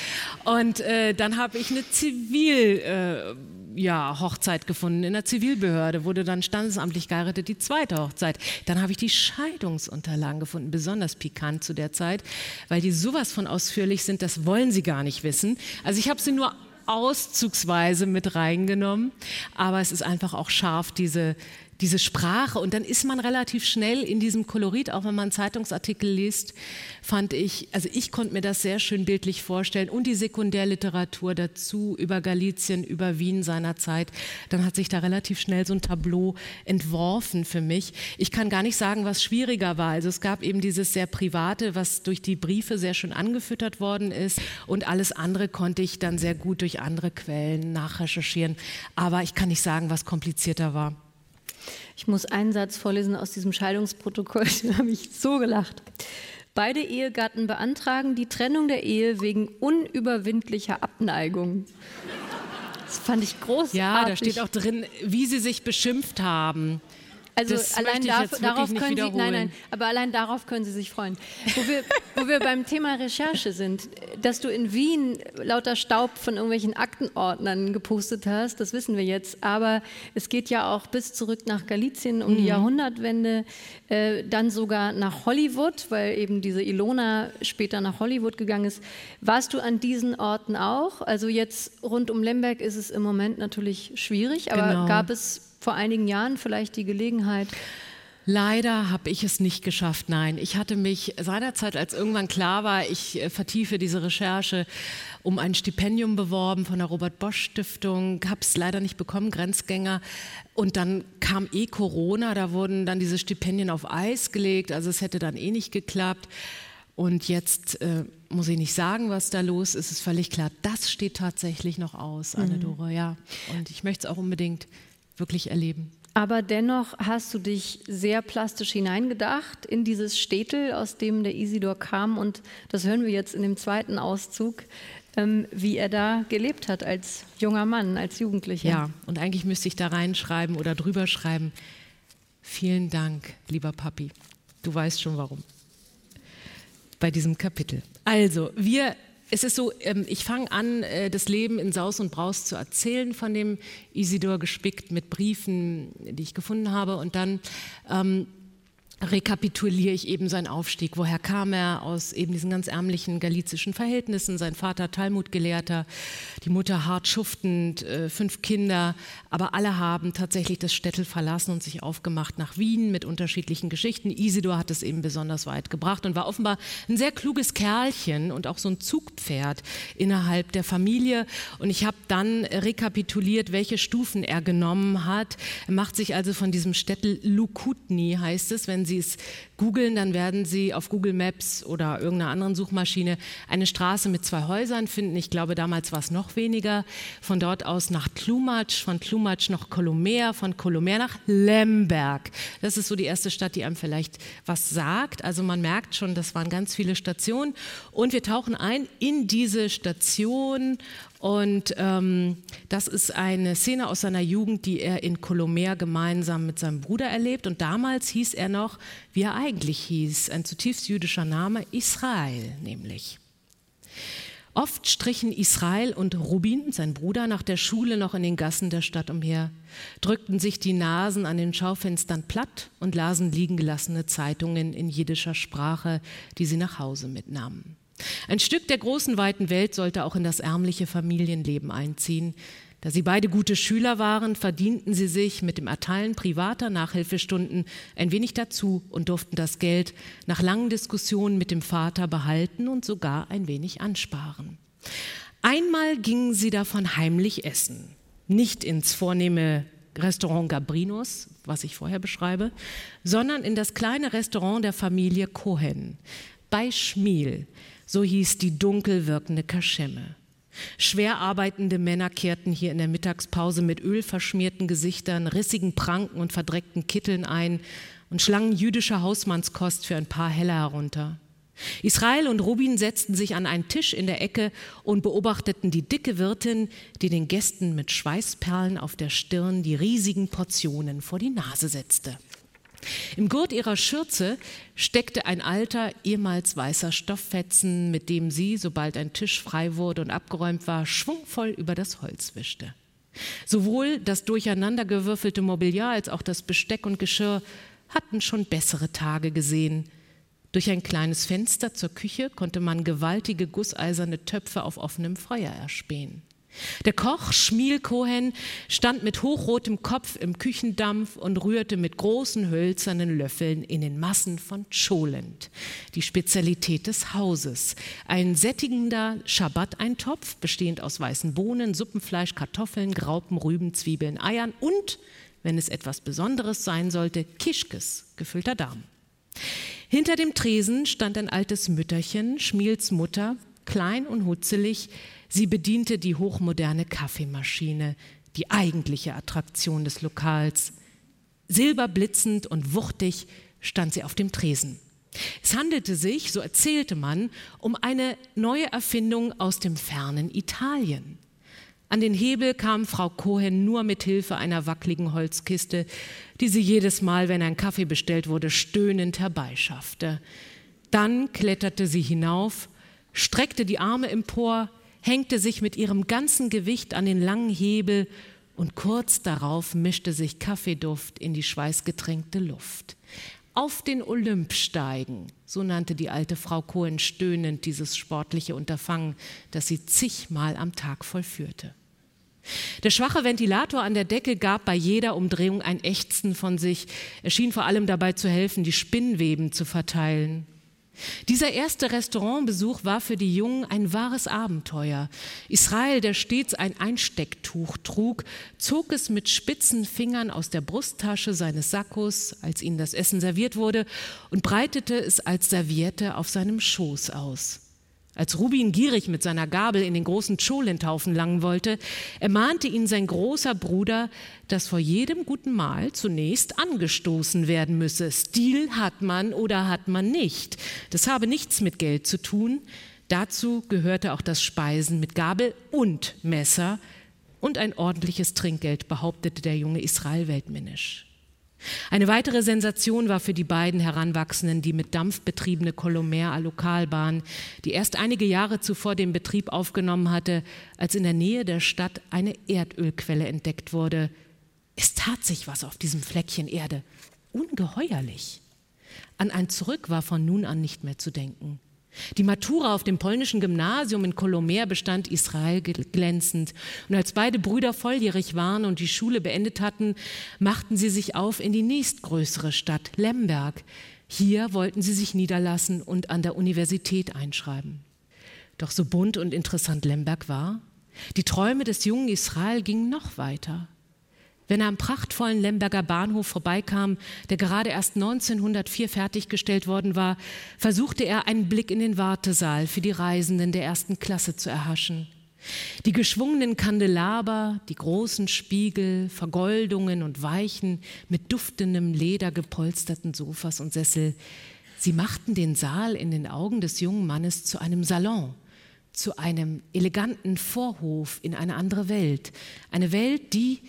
und äh, dann habe ich eine Zivil... Äh, ja, Hochzeit gefunden in der Zivilbehörde, wurde dann standesamtlich geheiratet, die zweite Hochzeit. Dann habe ich die Scheidungsunterlagen gefunden, besonders pikant zu der Zeit, weil die sowas von ausführlich sind, das wollen sie gar nicht wissen. Also ich habe sie nur auszugsweise mit reingenommen, aber es ist einfach auch scharf, diese diese Sprache und dann ist man relativ schnell in diesem Kolorit, auch wenn man Zeitungsartikel liest, fand ich, also ich konnte mir das sehr schön bildlich vorstellen und die Sekundärliteratur dazu über Galizien, über Wien seiner Zeit, dann hat sich da relativ schnell so ein Tableau entworfen für mich. Ich kann gar nicht sagen, was schwieriger war. Also es gab eben dieses sehr private, was durch die Briefe sehr schön angefüttert worden ist und alles andere konnte ich dann sehr gut durch andere Quellen nachrecherchieren. Aber ich kann nicht sagen, was komplizierter war.
Ich muss einen Satz vorlesen aus diesem Scheidungsprotokoll, den habe ich so gelacht. Beide Ehegatten beantragen die Trennung der Ehe wegen unüberwindlicher Abneigung. Das fand ich großartig.
Ja, da steht auch drin, wie sie sich beschimpft haben.
Also das allein darf, darauf können Sie, nein, nein, aber allein darauf können Sie sich freuen. Wo wir, wo wir beim Thema Recherche sind, dass du in Wien lauter Staub von irgendwelchen Aktenordnern gepostet hast, das wissen wir jetzt. Aber es geht ja auch bis zurück nach Galizien um mhm. die Jahrhundertwende, äh, dann sogar nach Hollywood, weil eben diese Ilona später nach Hollywood gegangen ist. Warst du an diesen Orten auch? Also jetzt rund um Lemberg ist es im Moment natürlich schwierig, aber genau. gab es vor einigen Jahren vielleicht die Gelegenheit?
Leider habe ich es nicht geschafft, nein. Ich hatte mich seinerzeit, als irgendwann klar war, ich äh, vertiefe diese Recherche, um ein Stipendium beworben von der Robert Bosch Stiftung, habe es leider nicht bekommen, Grenzgänger. Und dann kam eh Corona, da wurden dann diese Stipendien auf Eis gelegt, also es hätte dann eh nicht geklappt. Und jetzt äh, muss ich nicht sagen, was da los ist, ist völlig klar. Das steht tatsächlich noch aus, Anne-Dore, mhm. ja. Und ich möchte es auch unbedingt wirklich erleben.
Aber dennoch hast du dich sehr plastisch hineingedacht in dieses Städtel, aus dem der Isidor kam. Und das hören wir jetzt in dem zweiten Auszug, ähm, wie er da gelebt hat als junger Mann, als Jugendlicher.
Ja, und eigentlich müsste ich da reinschreiben oder drüber schreiben. Vielen Dank, lieber Papi. Du weißt schon warum. Bei diesem Kapitel. Also, wir es ist so, ähm, ich fange an, äh, das Leben in Saus und Braus zu erzählen von dem Isidor, gespickt mit Briefen, die ich gefunden habe. Und dann ähm, rekapituliere ich eben seinen Aufstieg. Woher kam er? Aus eben diesen ganz ärmlichen galizischen Verhältnissen. Sein Vater Talmudgelehrter, die Mutter hart schuftend, äh, fünf Kinder. Aber alle haben tatsächlich das Städtel verlassen und sich aufgemacht nach Wien mit unterschiedlichen Geschichten. Isidor hat es eben besonders weit gebracht und war offenbar ein sehr kluges Kerlchen und auch so ein Zugpferd innerhalb der Familie. Und ich habe dann rekapituliert, welche Stufen er genommen hat. Er macht sich also von diesem Städtel Lukutni, heißt es, wenn Sie es googeln, dann werden Sie auf Google Maps oder irgendeiner anderen Suchmaschine eine Straße mit zwei Häusern finden. Ich glaube, damals war es noch weniger. Von dort aus nach Tlumatsch, von Tlumatsch nach Kolomer, von Kolomer nach Lemberg. Das ist so die erste Stadt, die einem vielleicht was sagt. Also man merkt schon, das waren ganz viele Stationen. Und wir tauchen ein in diese Station und ähm, das ist eine Szene aus seiner Jugend, die er in Colomer gemeinsam mit seinem Bruder erlebt. Und damals hieß er noch, wie er eigentlich hieß, ein zutiefst jüdischer Name, Israel nämlich. Oft strichen Israel und Rubin, sein Bruder, nach der Schule noch in den Gassen der Stadt umher, drückten sich die Nasen an den Schaufenstern platt und lasen liegen gelassene Zeitungen in jiddischer Sprache, die sie nach Hause mitnahmen. Ein Stück der großen weiten Welt sollte auch in das ärmliche Familienleben einziehen. Da sie beide gute Schüler waren, verdienten sie sich mit dem Erteilen privater Nachhilfestunden ein wenig dazu und durften das Geld nach langen Diskussionen mit dem Vater behalten und sogar ein wenig ansparen. Einmal gingen sie davon heimlich essen. Nicht ins vornehme Restaurant Gabrinos, was ich vorher beschreibe, sondern in das kleine Restaurant der Familie Cohen bei Schmiel, so hieß die dunkel wirkende Kaschemme. Schwer arbeitende Männer kehrten hier in der Mittagspause mit ölverschmierten Gesichtern, rissigen Pranken und verdreckten Kitteln ein und schlangen jüdische Hausmannskost für ein paar Heller herunter. Israel und Rubin setzten sich an einen Tisch in der Ecke und beobachteten die dicke Wirtin, die den Gästen mit Schweißperlen auf der Stirn die riesigen Portionen vor die Nase setzte. Im Gurt ihrer Schürze steckte ein alter, ehemals weißer Stofffetzen, mit dem sie, sobald ein Tisch frei wurde und abgeräumt war, schwungvoll über das Holz wischte. Sowohl das durcheinandergewürfelte Mobiliar als auch das Besteck und Geschirr hatten schon bessere Tage gesehen. Durch ein kleines Fenster zur Küche konnte man gewaltige gusseiserne Töpfe auf offenem Feuer erspähen. Der Koch Schmiel Cohen stand mit hochrotem Kopf im Küchendampf und rührte mit großen hölzernen Löffeln in den Massen von Cholent, die Spezialität des Hauses. Ein sättigender Schabbat-Eintopf, bestehend aus weißen Bohnen, Suppenfleisch, Kartoffeln, Graupen, Rüben, Zwiebeln, Eiern und, wenn es etwas Besonderes sein sollte, Kischkes, gefüllter Darm. Hinter dem Tresen stand ein altes Mütterchen, Schmiels Mutter, klein und hutzelig, Sie bediente die hochmoderne Kaffeemaschine, die eigentliche Attraktion des Lokals. Silberblitzend und wuchtig stand sie auf dem Tresen. Es handelte sich, so erzählte man, um eine neue Erfindung aus dem fernen Italien. An den Hebel kam Frau Cohen nur mit Hilfe einer wackligen Holzkiste, die sie jedes Mal, wenn ein Kaffee bestellt wurde, stöhnend herbeischaffte. Dann kletterte sie hinauf, streckte die Arme empor, hängte sich mit ihrem ganzen Gewicht an den langen Hebel und kurz darauf mischte sich Kaffeeduft in die schweißgetränkte Luft. Auf den Olymp steigen, so nannte die alte Frau Cohen stöhnend dieses sportliche Unterfangen, das sie zigmal am Tag vollführte. Der schwache Ventilator an der Decke gab bei jeder Umdrehung ein Ächzen von sich. Er schien vor allem dabei zu helfen, die Spinnweben zu verteilen. Dieser erste Restaurantbesuch war für die Jungen ein wahres Abenteuer. Israel, der stets ein Einstecktuch trug, zog es mit spitzen Fingern aus der Brusttasche seines Sakkos, als ihnen das Essen serviert wurde, und breitete es als Serviette auf seinem Schoß aus. Als Rubin gierig mit seiner Gabel in den großen Cholentaufen langen wollte, ermahnte ihn sein großer Bruder, dass vor jedem guten Mahl zunächst angestoßen werden müsse. Stil hat man oder hat man nicht. Das habe nichts mit Geld zu tun. Dazu gehörte auch das Speisen mit Gabel und Messer und ein ordentliches Trinkgeld, behauptete der junge Israel weltmännisch. Eine weitere Sensation war für die beiden Heranwachsenden die mit Dampf betriebene Colomer Lokalbahn, die erst einige Jahre zuvor den Betrieb aufgenommen hatte, als in der Nähe der Stadt eine Erdölquelle entdeckt wurde. Es tat sich was auf diesem Fleckchen Erde. Ungeheuerlich. An ein Zurück war von nun an nicht mehr zu denken. Die Matura auf dem polnischen Gymnasium in Kolomer bestand Israel glänzend. Und als beide Brüder volljährig waren und die Schule beendet hatten, machten sie sich auf in die nächstgrößere Stadt, Lemberg. Hier wollten sie sich niederlassen und an der Universität einschreiben. Doch so bunt und interessant Lemberg war, die Träume des jungen Israel gingen noch weiter. Wenn er am prachtvollen Lemberger Bahnhof vorbeikam, der gerade erst 1904 fertiggestellt worden war, versuchte er einen Blick in den Wartesaal für die Reisenden der ersten Klasse zu erhaschen. Die geschwungenen Kandelaber, die großen Spiegel, Vergoldungen und Weichen mit duftendem Leder gepolsterten Sofas und Sessel, sie machten den Saal in den Augen des jungen Mannes zu einem Salon, zu einem eleganten Vorhof in eine andere Welt, eine Welt, die,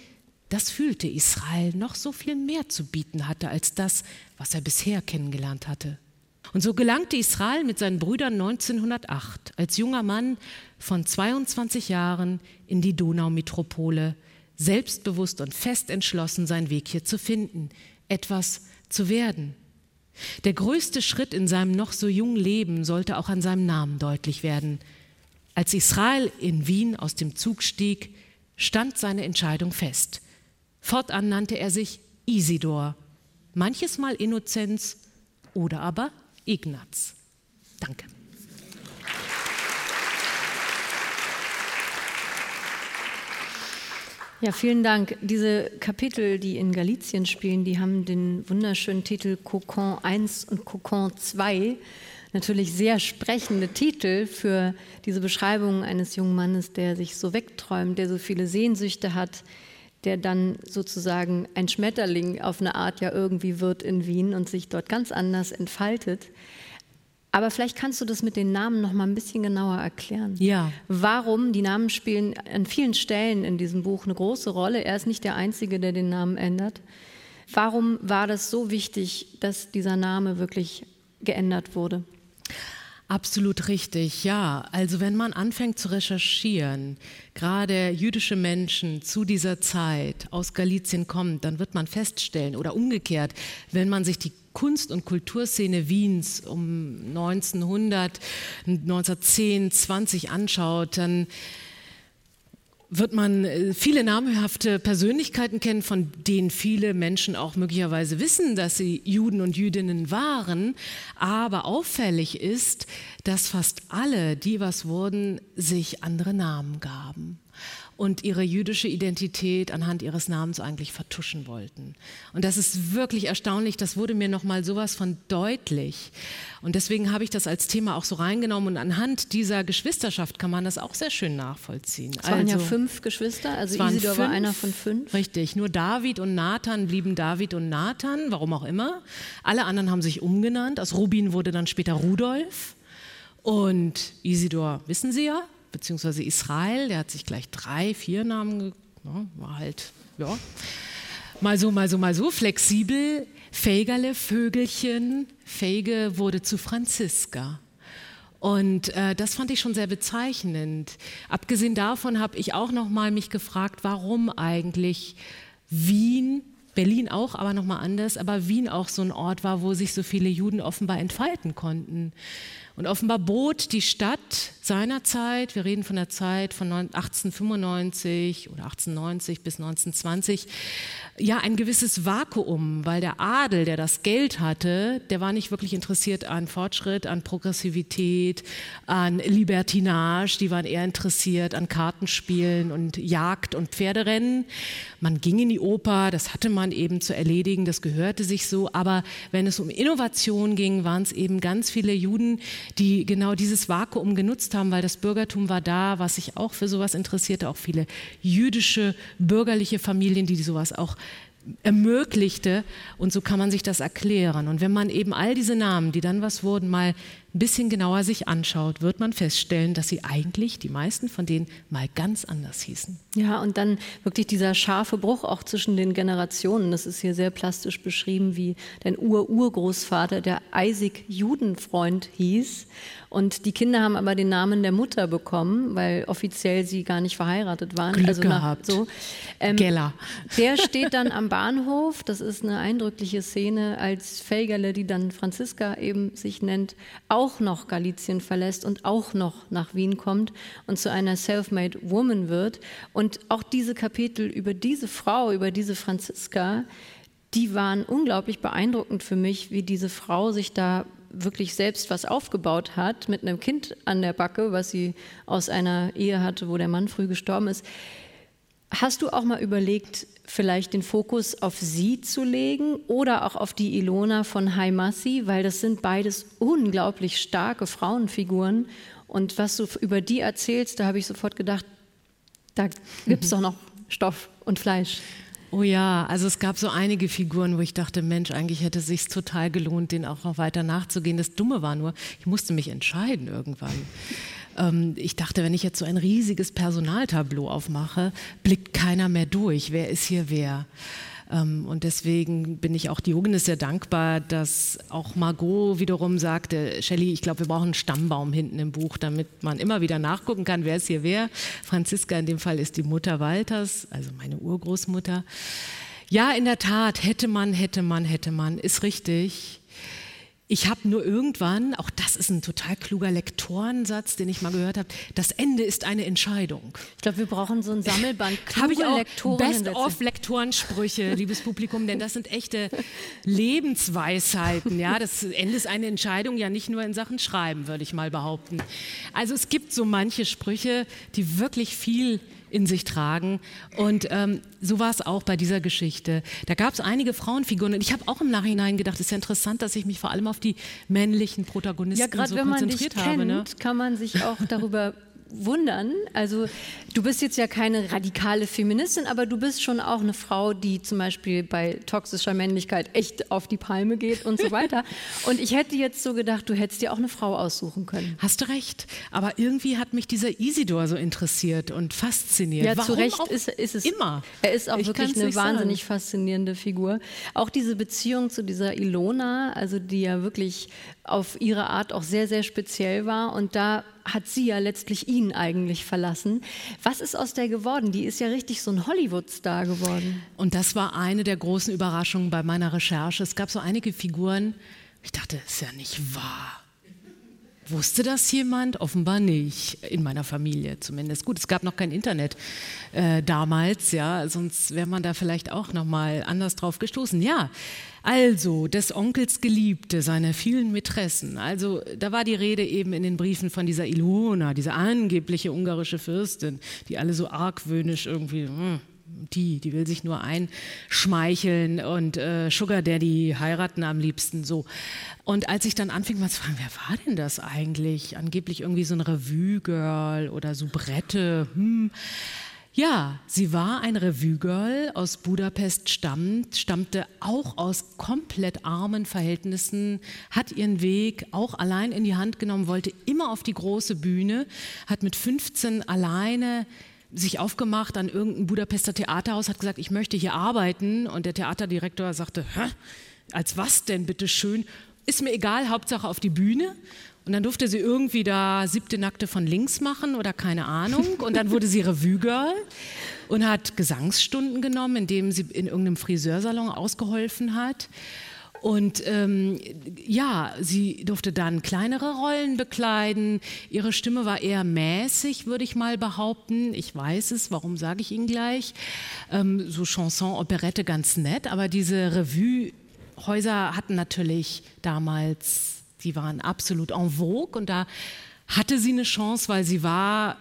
das fühlte Israel noch so viel mehr zu bieten hatte als das, was er bisher kennengelernt hatte. Und so gelangte Israel mit seinen Brüdern 1908 als junger Mann von 22 Jahren in die Donaumetropole, selbstbewusst und fest entschlossen, seinen Weg hier zu finden, etwas zu werden. Der größte Schritt in seinem noch so jungen Leben sollte auch an seinem Namen deutlich werden. Als Israel in Wien aus dem Zug stieg, stand seine Entscheidung fest. Fortan nannte er sich Isidor, manches Mal Innozenz oder aber Ignaz. Danke.
Ja, vielen Dank. Diese Kapitel, die in Galizien spielen, die haben den wunderschönen Titel Cocon 1 und Cocon 2. Natürlich sehr sprechende Titel für diese Beschreibung eines jungen Mannes, der sich so wegträumt, der so viele Sehnsüchte hat, der dann sozusagen ein Schmetterling auf eine Art ja irgendwie wird in Wien und sich dort ganz anders entfaltet. Aber vielleicht kannst du das mit den Namen noch mal ein bisschen genauer erklären.
Ja.
Warum die Namen spielen an vielen Stellen in diesem Buch eine große Rolle. Er ist nicht der Einzige, der den Namen ändert. Warum war das so wichtig, dass dieser Name wirklich geändert wurde?
Absolut richtig, ja. Also wenn man anfängt zu recherchieren, gerade jüdische Menschen zu dieser Zeit aus Galizien kommen, dann wird man feststellen oder umgekehrt, wenn man sich die Kunst- und Kulturszene Wiens um 1900, 1910, 20 anschaut, dann wird man äh, viele namhafte Persönlichkeiten kennen, von denen viele Menschen auch möglicherweise wissen, dass sie Juden und Jüdinnen waren. Aber auffällig ist, dass fast alle, die was wurden, sich andere Namen gaben und ihre jüdische Identität anhand ihres Namens eigentlich vertuschen wollten. Und das ist wirklich erstaunlich, das wurde mir nochmal sowas von deutlich. Und deswegen habe ich das als Thema auch so reingenommen und anhand dieser Geschwisterschaft kann man das auch sehr schön nachvollziehen.
Es waren also, ja fünf Geschwister, also Isidor fünf, war einer von fünf.
Richtig, nur David und Nathan blieben David und Nathan, warum auch immer. Alle anderen haben sich umgenannt. Aus Rubin wurde dann später Rudolf. Und Isidor, wissen Sie ja, beziehungsweise Israel. Der hat sich gleich drei, vier Namen, ja, war halt, ja, mal so, mal so, mal so, flexibel. Fägerle, Vögelchen, Fäge wurde zu Franziska. Und äh, das fand ich schon sehr bezeichnend. Abgesehen davon habe ich auch noch mal mich gefragt, warum eigentlich Wien, Berlin auch, aber noch mal anders, aber Wien auch so ein Ort war, wo sich so viele Juden offenbar entfalten konnten. Und offenbar bot die Stadt seinerzeit, wir reden von der Zeit von 1895 oder 1890 bis 1920, ja ein gewisses Vakuum, weil der Adel, der das Geld hatte, der war nicht wirklich interessiert an Fortschritt, an Progressivität, an Libertinage, die waren eher interessiert an Kartenspielen und Jagd und Pferderennen. Man ging in die Oper, das hatte man eben zu erledigen, das gehörte sich so, aber wenn es um Innovation ging, waren es eben ganz viele Juden, die genau dieses Vakuum genutzt haben, weil das Bürgertum war da, was sich auch für sowas interessierte, auch viele jüdische bürgerliche Familien, die sowas auch ermöglichte. Und so kann man sich das erklären. Und wenn man eben all diese Namen, die dann was wurden, mal ein bisschen genauer sich anschaut, wird man feststellen, dass sie eigentlich, die meisten von denen, mal ganz anders hießen.
Ja, und dann wirklich dieser scharfe Bruch auch zwischen den Generationen. Das ist hier sehr plastisch beschrieben, wie dein Ur-Urgroßvater, der Eisig Judenfreund hieß. Und die Kinder haben aber den Namen der Mutter bekommen, weil offiziell sie gar nicht verheiratet waren.
Glück also gehabt. so.
Ähm, Geller. Der steht dann am Bahnhof. Das ist eine eindrückliche Szene, als Felgerle, die dann Franziska eben sich nennt, auch noch Galizien verlässt und auch noch nach Wien kommt und zu einer self-made Woman wird. Und auch diese Kapitel über diese Frau, über diese Franziska, die waren unglaublich beeindruckend für mich, wie diese Frau sich da wirklich selbst was aufgebaut hat, mit einem Kind an der Backe, was sie aus einer Ehe hatte, wo der Mann früh gestorben ist. Hast du auch mal überlegt, vielleicht den Fokus auf sie zu legen oder auch auf die Ilona von Haimassi, weil das sind beides unglaublich starke Frauenfiguren. Und was du über die erzählst, da habe ich sofort gedacht, da gibt es doch noch Stoff und Fleisch.
Oh ja, also es gab so einige Figuren, wo ich dachte, Mensch, eigentlich hätte es sich total gelohnt, denen auch noch weiter nachzugehen. Das Dumme war nur, ich musste mich entscheiden irgendwann. Ähm, ich dachte, wenn ich jetzt so ein riesiges Personaltableau aufmache, blickt keiner mehr durch. Wer ist hier wer? Ähm, und deswegen bin ich auch Diogenes sehr dankbar, dass auch Margot wiederum sagte, Shelley, ich glaube, wir brauchen einen Stammbaum hinten im Buch, damit man immer wieder nachgucken kann, wer ist hier wer. Franziska in dem Fall ist die Mutter Walters, also meine Urgroßmutter. Ja, in der Tat, hätte man, hätte man, hätte man, ist richtig. Ich habe nur irgendwann, auch das ist ein total kluger Lektorensatz, den ich mal gehört habe, das Ende ist eine Entscheidung.
Ich glaube, wir brauchen so ein Sammelband
Habe ich auch Best-of-Lektorensprüche, liebes Publikum, denn das sind echte Lebensweisheiten. Ja, das Ende ist eine Entscheidung, ja nicht nur in Sachen Schreiben, würde ich mal behaupten. Also es gibt so manche Sprüche, die wirklich viel in sich tragen. Und ähm, so war es auch bei dieser Geschichte. Da gab es einige Frauenfiguren und ich habe auch im Nachhinein gedacht, es ist ja interessant, dass ich mich vor allem auf die männlichen Protagonisten ja, so konzentriert habe.
Kennt, ne? kann man sich auch darüber wundern. Also du bist jetzt ja keine radikale Feministin, aber du bist schon auch eine Frau, die zum Beispiel bei toxischer Männlichkeit echt auf die Palme geht und so weiter. Und ich hätte jetzt so gedacht, du hättest dir auch eine Frau aussuchen können.
Hast du recht. Aber irgendwie hat mich dieser Isidor so interessiert und fasziniert.
Ja, Warum zu Recht ist, ist, es immer. Er ist auch ich wirklich eine wahnsinnig sagen. faszinierende Figur. Auch diese Beziehung zu dieser Ilona, also die ja wirklich auf ihre Art auch sehr, sehr speziell war. Und da hat sie ja letztlich ihn eigentlich verlassen. Was ist aus der geworden? Die ist ja richtig so ein Hollywood-Star geworden.
Und das war eine der großen Überraschungen bei meiner Recherche. Es gab so einige Figuren, ich dachte, das ist ja nicht wahr. Wusste das jemand? Offenbar nicht, in meiner Familie zumindest. Gut, es gab noch kein Internet äh, damals, ja, sonst wäre man da vielleicht auch noch mal anders drauf gestoßen. Ja, also des Onkels Geliebte, seiner vielen Mätressen. Also da war die Rede eben in den Briefen von dieser Ilona, dieser angebliche ungarische Fürstin, die alle so argwöhnisch irgendwie... Mh, hm, die, die will sich nur einschmeicheln und äh, Sugar Daddy heiraten am liebsten so. Und als ich dann anfing mal zu fragen, wer war denn das eigentlich? Angeblich irgendwie so ein Revue-Girl oder Soubrette. Hm. Ja, sie war ein Revue-Girl aus Budapest stammt, stammte auch aus komplett armen Verhältnissen, hat ihren Weg auch allein in die Hand genommen, wollte immer auf die große Bühne, hat mit 15 alleine sich aufgemacht an irgendein Budapester Theaterhaus, hat gesagt, ich möchte hier arbeiten. Und der Theaterdirektor sagte, Hä? als was denn bitte schön? Ist mir egal, Hauptsache auf die Bühne. Und dann durfte sie irgendwie da siebte Nackte von links machen oder keine Ahnung. Und dann wurde sie Revue-Girl und hat Gesangsstunden genommen, indem sie in irgendeinem Friseursalon ausgeholfen hat. Und ähm, ja, sie durfte dann kleinere Rollen bekleiden. Ihre Stimme war eher mäßig, würde ich mal behaupten. Ich weiß es, warum sage ich Ihnen gleich. Ähm, so Chanson, Operette ganz nett, aber diese Revue-Häuser hatten natürlich damals die waren absolut en vogue und da hatte sie eine Chance, weil sie war,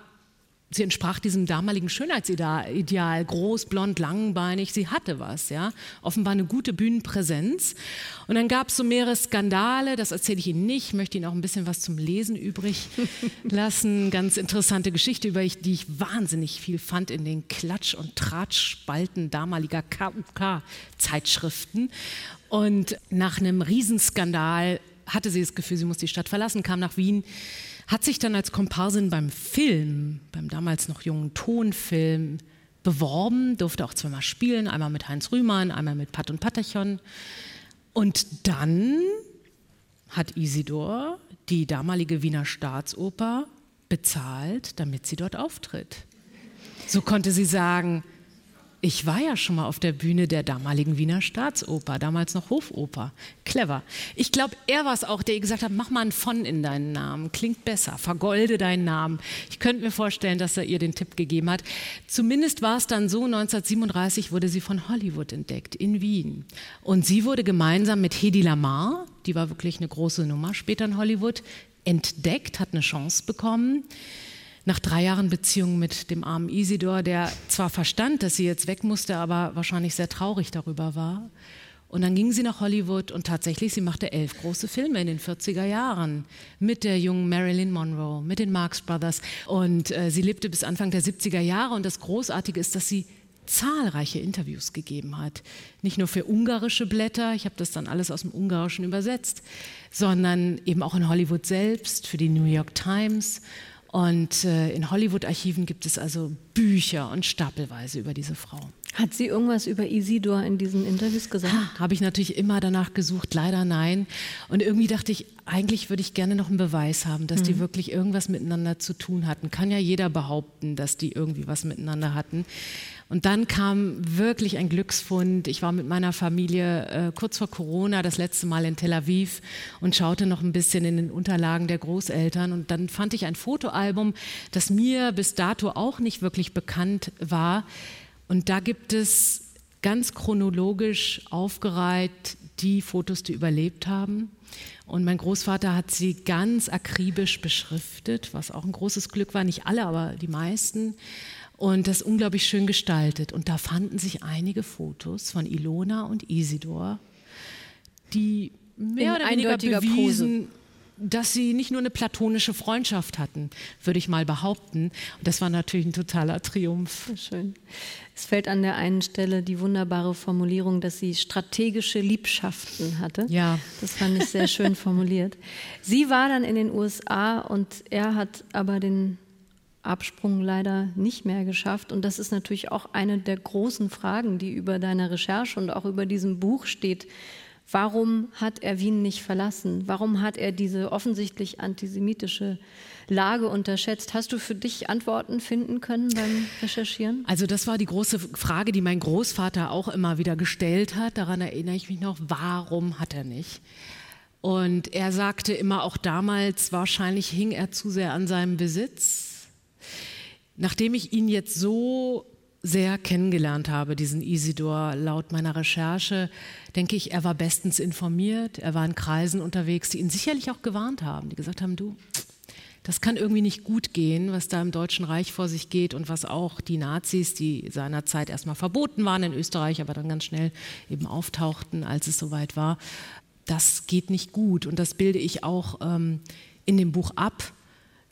sie entsprach diesem damaligen Schönheitsideal, groß, blond, langbeinig, sie hatte was, ja, offenbar eine gute Bühnenpräsenz. Und dann gab es so mehrere Skandale, das erzähle ich Ihnen nicht, möchte Ihnen auch ein bisschen was zum Lesen übrig lassen. Ganz interessante Geschichte, über die ich wahnsinnig viel fand in den Klatsch- und Tratschspalten damaliger KUK-Zeitschriften. Und nach einem Riesenskandal hatte sie das Gefühl, sie muss die Stadt verlassen, kam nach Wien, hat sich dann als Komparsin beim Film, beim damals noch jungen Tonfilm, beworben, durfte auch zweimal spielen, einmal mit Heinz Rühmann, einmal mit Pat und Patachon. Und dann hat Isidor die damalige Wiener Staatsoper bezahlt, damit sie dort auftritt. So konnte sie sagen, ich war ja schon mal auf der Bühne der damaligen Wiener Staatsoper, damals noch Hofoper. Clever. Ich glaube, er war es auch, der gesagt hat, mach mal ein von in deinen Namen, klingt besser, vergolde deinen Namen. Ich könnte mir vorstellen, dass er ihr den Tipp gegeben hat. Zumindest war es dann so, 1937 wurde sie von Hollywood entdeckt, in Wien. Und sie wurde gemeinsam mit Hedy Lamar, die war wirklich eine große Nummer später in Hollywood, entdeckt, hat eine Chance bekommen nach drei Jahren Beziehung mit dem armen Isidor, der zwar verstand, dass sie jetzt weg musste, aber wahrscheinlich sehr traurig darüber war. Und dann ging sie nach Hollywood und tatsächlich, sie machte elf große Filme in den 40er Jahren mit der jungen Marilyn Monroe, mit den Marx Brothers. Und äh, sie lebte bis Anfang der 70er Jahre. Und das Großartige ist, dass sie zahlreiche Interviews gegeben hat. Nicht nur für ungarische Blätter, ich habe das dann alles aus dem Ungarischen übersetzt, sondern eben auch in Hollywood selbst, für die New York Times und äh, in Hollywood-Archiven gibt es also Bücher und stapelweise über diese Frau.
Hat sie irgendwas über Isidor in diesen Interviews gesagt?
Habe ich natürlich immer danach gesucht, leider nein. Und irgendwie dachte ich, eigentlich würde ich gerne noch einen Beweis haben, dass mhm. die wirklich irgendwas miteinander zu tun hatten. Kann ja jeder behaupten, dass die irgendwie was miteinander hatten. Und dann kam wirklich ein Glücksfund. Ich war mit meiner Familie äh, kurz vor Corona das letzte Mal in Tel Aviv und schaute noch ein bisschen in den Unterlagen der Großeltern. Und dann fand ich ein Fotoalbum, das mir bis dato auch nicht wirklich bekannt war. Und da gibt es ganz chronologisch aufgereiht die Fotos, die überlebt haben. Und mein Großvater hat sie ganz akribisch beschriftet, was auch ein großes Glück war. Nicht alle, aber die meisten und das unglaublich schön gestaltet. Und da fanden sich einige Fotos von Ilona und Isidor, die mehr In oder weniger bewiesen, Pose. dass sie nicht nur eine platonische Freundschaft hatten, würde ich mal behaupten. Und das war natürlich ein totaler Triumph.
Schön. Es fällt an der einen Stelle die wunderbare Formulierung, dass sie strategische Liebschaften hatte.
Ja.
Das fand ich sehr schön formuliert. Sie war dann in den USA und er hat aber den Absprung leider nicht mehr geschafft. Und das ist natürlich auch eine der großen Fragen, die über deiner Recherche und auch über diesem Buch steht. Warum hat er Wien nicht verlassen? Warum hat er diese offensichtlich antisemitische Lage unterschätzt? Hast du für dich Antworten finden können beim Recherchieren?
Also das war die große Frage, die mein Großvater auch immer wieder gestellt hat. Daran erinnere ich mich noch. Warum hat er nicht? Und er sagte immer auch damals, wahrscheinlich hing er zu sehr an seinem Besitz Nachdem ich ihn jetzt so sehr kennengelernt habe, diesen Isidor, laut meiner Recherche, denke ich, er war bestens informiert, er war in Kreisen unterwegs, die ihn sicherlich auch gewarnt haben, die gesagt haben, du, das kann irgendwie nicht gut gehen, was da im Deutschen Reich vor sich geht und was auch die Nazis, die seinerzeit erstmal verboten waren in Österreich, aber dann ganz schnell eben auftauchten, als es soweit war, das geht nicht gut. Und das bilde ich auch ähm, in dem Buch ab,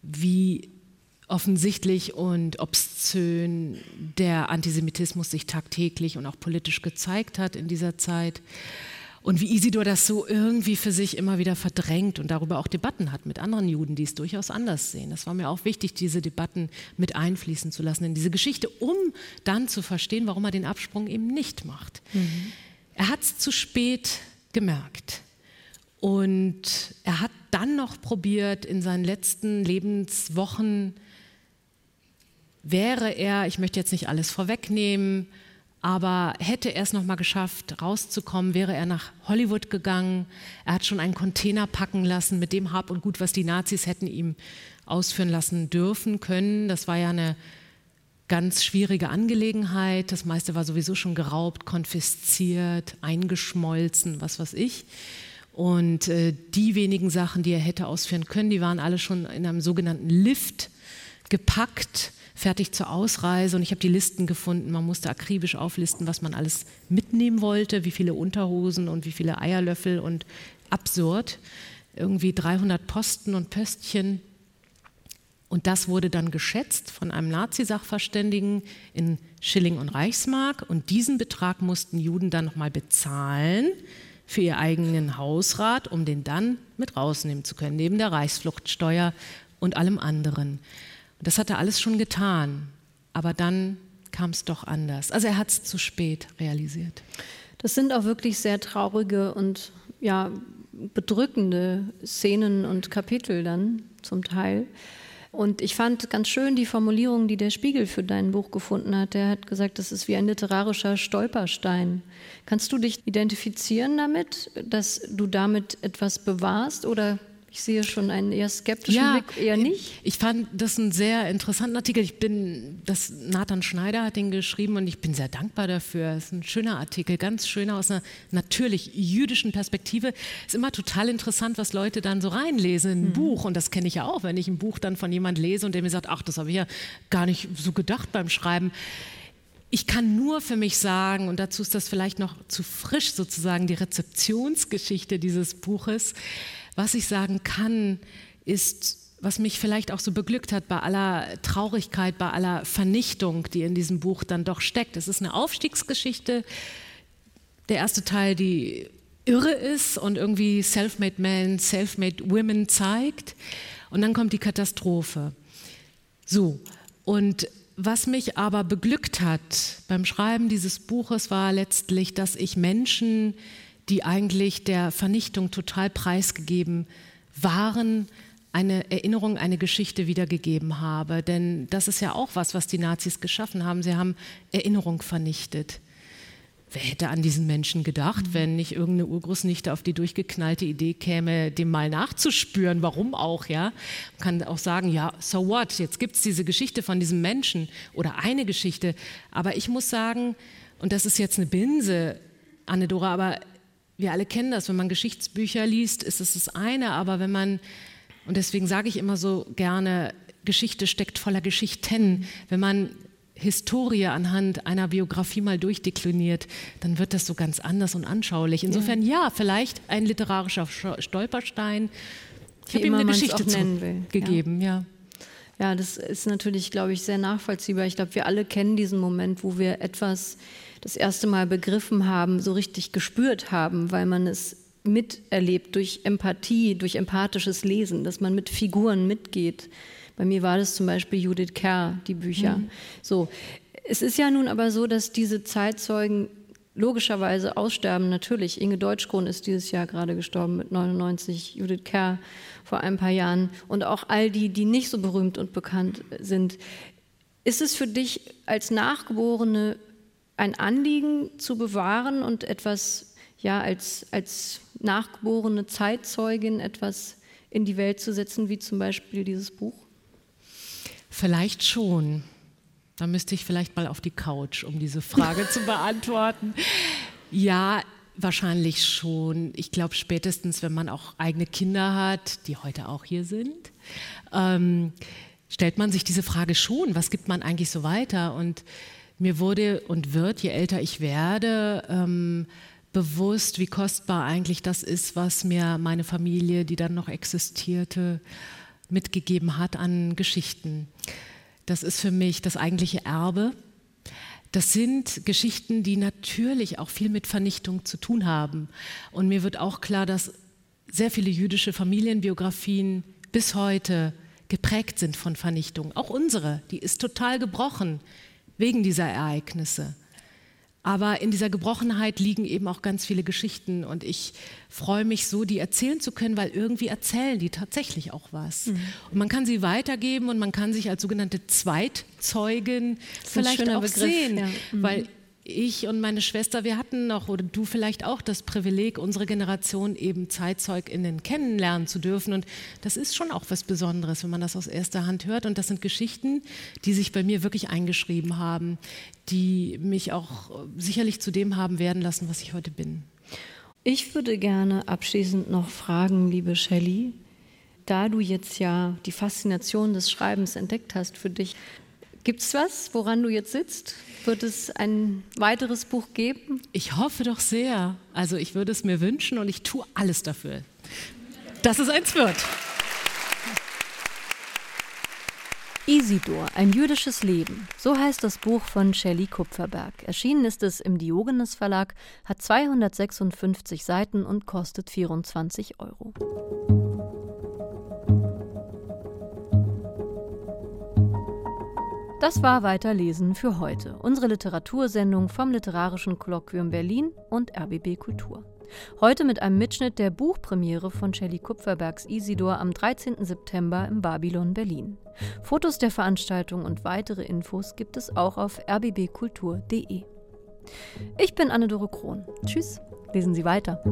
wie offensichtlich und obszön der Antisemitismus sich tagtäglich und auch politisch gezeigt hat in dieser Zeit. Und wie Isidor das so irgendwie für sich immer wieder verdrängt und darüber auch Debatten hat mit anderen Juden, die es durchaus anders sehen. Das war mir auch wichtig, diese Debatten mit einfließen zu lassen in diese Geschichte, um dann zu verstehen, warum er den Absprung eben nicht macht. Mhm. Er hat es zu spät gemerkt. Und er hat dann noch probiert, in seinen letzten Lebenswochen wäre er, ich möchte jetzt nicht alles vorwegnehmen, aber hätte er es noch mal geschafft, rauszukommen, wäre er nach Hollywood gegangen. Er hat schon einen Container packen lassen mit dem Hab und Gut, was die Nazis hätten ihm ausführen lassen dürfen können. Das war ja eine ganz schwierige Angelegenheit. Das meiste war sowieso schon geraubt, konfisziert, eingeschmolzen, was weiß ich. Und äh, die wenigen Sachen, die er hätte ausführen können, die waren alle schon in einem sogenannten Lift gepackt fertig zur Ausreise und ich habe die Listen gefunden. Man musste akribisch auflisten, was man alles mitnehmen wollte, wie viele Unterhosen und wie viele Eierlöffel und absurd. Irgendwie 300 Posten und Pöstchen. Und das wurde dann geschätzt von einem Nazi-Sachverständigen in Schilling und Reichsmark. Und diesen Betrag mussten Juden dann nochmal bezahlen für ihr eigenen Hausrat, um den dann mit rausnehmen zu können, neben der Reichsfluchtsteuer und allem anderen. Das hat er alles schon getan, aber dann kam es doch anders. Also er hat es zu spät realisiert.
Das sind auch wirklich sehr traurige und ja, bedrückende Szenen und Kapitel dann zum Teil. Und ich fand ganz schön die Formulierung, die der Spiegel für dein Buch gefunden hat. Der hat gesagt, das ist wie ein literarischer Stolperstein. Kannst du dich identifizieren damit, dass du damit etwas bewahrst oder ich sehe schon einen eher skeptischen ja, Blick, eher nicht.
Ich fand das einen sehr interessanten Artikel. Ich bin, das Nathan Schneider hat den geschrieben und ich bin sehr dankbar dafür. Es ist ein schöner Artikel, ganz schöner aus einer natürlich jüdischen Perspektive. Es ist immer total interessant, was Leute dann so reinlesen in ein mhm. Buch. Und das kenne ich ja auch, wenn ich ein Buch dann von jemand lese und der mir sagt, ach, das habe ich ja gar nicht so gedacht beim Schreiben. Ich kann nur für mich sagen, und dazu ist das vielleicht noch zu frisch sozusagen, die Rezeptionsgeschichte dieses Buches, was ich sagen kann, ist, was mich vielleicht auch so beglückt hat bei aller Traurigkeit, bei aller Vernichtung, die in diesem Buch dann doch steckt. Es ist eine Aufstiegsgeschichte. Der erste Teil, die irre ist und irgendwie Self-Made Men, Self-Made Women zeigt. Und dann kommt die Katastrophe. So, und was mich aber beglückt hat beim Schreiben dieses Buches war letztlich, dass ich Menschen, die eigentlich der Vernichtung total preisgegeben waren, eine Erinnerung, eine Geschichte wiedergegeben habe. Denn das ist ja auch was, was die Nazis geschaffen haben. Sie haben Erinnerung vernichtet. Wer hätte an diesen Menschen gedacht, wenn nicht irgendeine Urgroßnichte auf die durchgeknallte Idee käme, dem mal nachzuspüren, warum auch, ja? Man kann auch sagen, ja, so what, jetzt gibt es diese Geschichte von diesem Menschen oder eine Geschichte. Aber ich muss sagen, und das ist jetzt eine Binse, Anne-Dora, aber wir alle kennen das, wenn man Geschichtsbücher liest, ist es das eine, aber wenn man, und deswegen sage ich immer so gerne, Geschichte steckt voller Geschichten, wenn man Historie anhand einer Biografie mal durchdekliniert, dann wird das so ganz anders und anschaulich. Insofern ja, ja vielleicht ein literarischer Stolperstein.
Ich habe ihm eine Geschichte
gegeben, ja. ja.
Ja, das ist natürlich, glaube ich, sehr nachvollziehbar. Ich glaube, wir alle kennen diesen Moment, wo wir etwas das erste Mal begriffen haben, so richtig gespürt haben, weil man es miterlebt durch Empathie, durch empathisches Lesen, dass man mit Figuren mitgeht. Bei mir war das zum Beispiel Judith Kerr, die Bücher. Mhm. So. Es ist ja nun aber so, dass diese Zeitzeugen logischerweise aussterben. Natürlich, Inge Deutschkron ist dieses Jahr gerade gestorben mit 99, Judith Kerr vor ein paar Jahren und auch all die, die nicht so berühmt und bekannt sind. Ist es für dich als Nachgeborene ein Anliegen zu bewahren und etwas, ja, als, als nachgeborene Zeitzeugin etwas in die Welt zu setzen, wie zum Beispiel dieses Buch?
Vielleicht schon. Da müsste ich vielleicht mal auf die Couch, um diese Frage zu beantworten. Ja, wahrscheinlich schon. Ich glaube, spätestens, wenn man auch eigene Kinder hat, die heute auch hier sind, ähm, stellt man sich diese Frage schon, was gibt man eigentlich so weiter? Und mir wurde und wird, je älter ich werde, ähm, bewusst, wie kostbar eigentlich das ist, was mir meine Familie, die dann noch existierte, mitgegeben hat an Geschichten. Das ist für mich das eigentliche Erbe. Das sind Geschichten, die natürlich auch viel mit Vernichtung zu tun haben. Und mir wird auch klar, dass sehr viele jüdische Familienbiografien bis heute geprägt sind von Vernichtung. Auch unsere, die ist total gebrochen wegen dieser Ereignisse. Aber in dieser Gebrochenheit liegen eben auch ganz viele Geschichten und ich freue mich so, die erzählen zu können, weil irgendwie erzählen die tatsächlich auch was. Mhm. Und man kann sie weitergeben und man kann sich als sogenannte Zweitzeugin vielleicht auch Begriff, sehen, ja. mhm. weil ich und meine Schwester, wir hatten noch, oder du vielleicht auch, das Privileg, unsere Generation eben ZeitzeugInnen kennenlernen zu dürfen. Und das ist schon auch was Besonderes, wenn man das aus erster Hand hört. Und das sind Geschichten, die sich bei mir wirklich eingeschrieben haben, die mich auch sicherlich zu dem haben werden lassen, was ich heute bin.
Ich würde gerne abschließend noch fragen, liebe Shelley, da du jetzt ja die Faszination des Schreibens entdeckt hast für dich, Gibt es was, woran du jetzt sitzt? Wird es ein weiteres Buch geben?
Ich hoffe doch sehr. Also ich würde es mir wünschen und ich tue alles dafür, dass es eins wird.
Isidor, ein jüdisches Leben. So heißt das Buch von Shelley Kupferberg. Erschienen ist es im Diogenes Verlag, hat 256 Seiten und kostet 24 Euro. Das war Weiterlesen für heute, unsere Literatursendung vom Literarischen Kolloquium Berlin und RBB Kultur. Heute mit einem Mitschnitt der Buchpremiere von Shelley Kupferbergs Isidor am 13. September im Babylon Berlin. Fotos der Veranstaltung und weitere Infos gibt es auch auf rbbkultur.de. Ich bin Anne-Dore Krohn. Tschüss, lesen Sie weiter.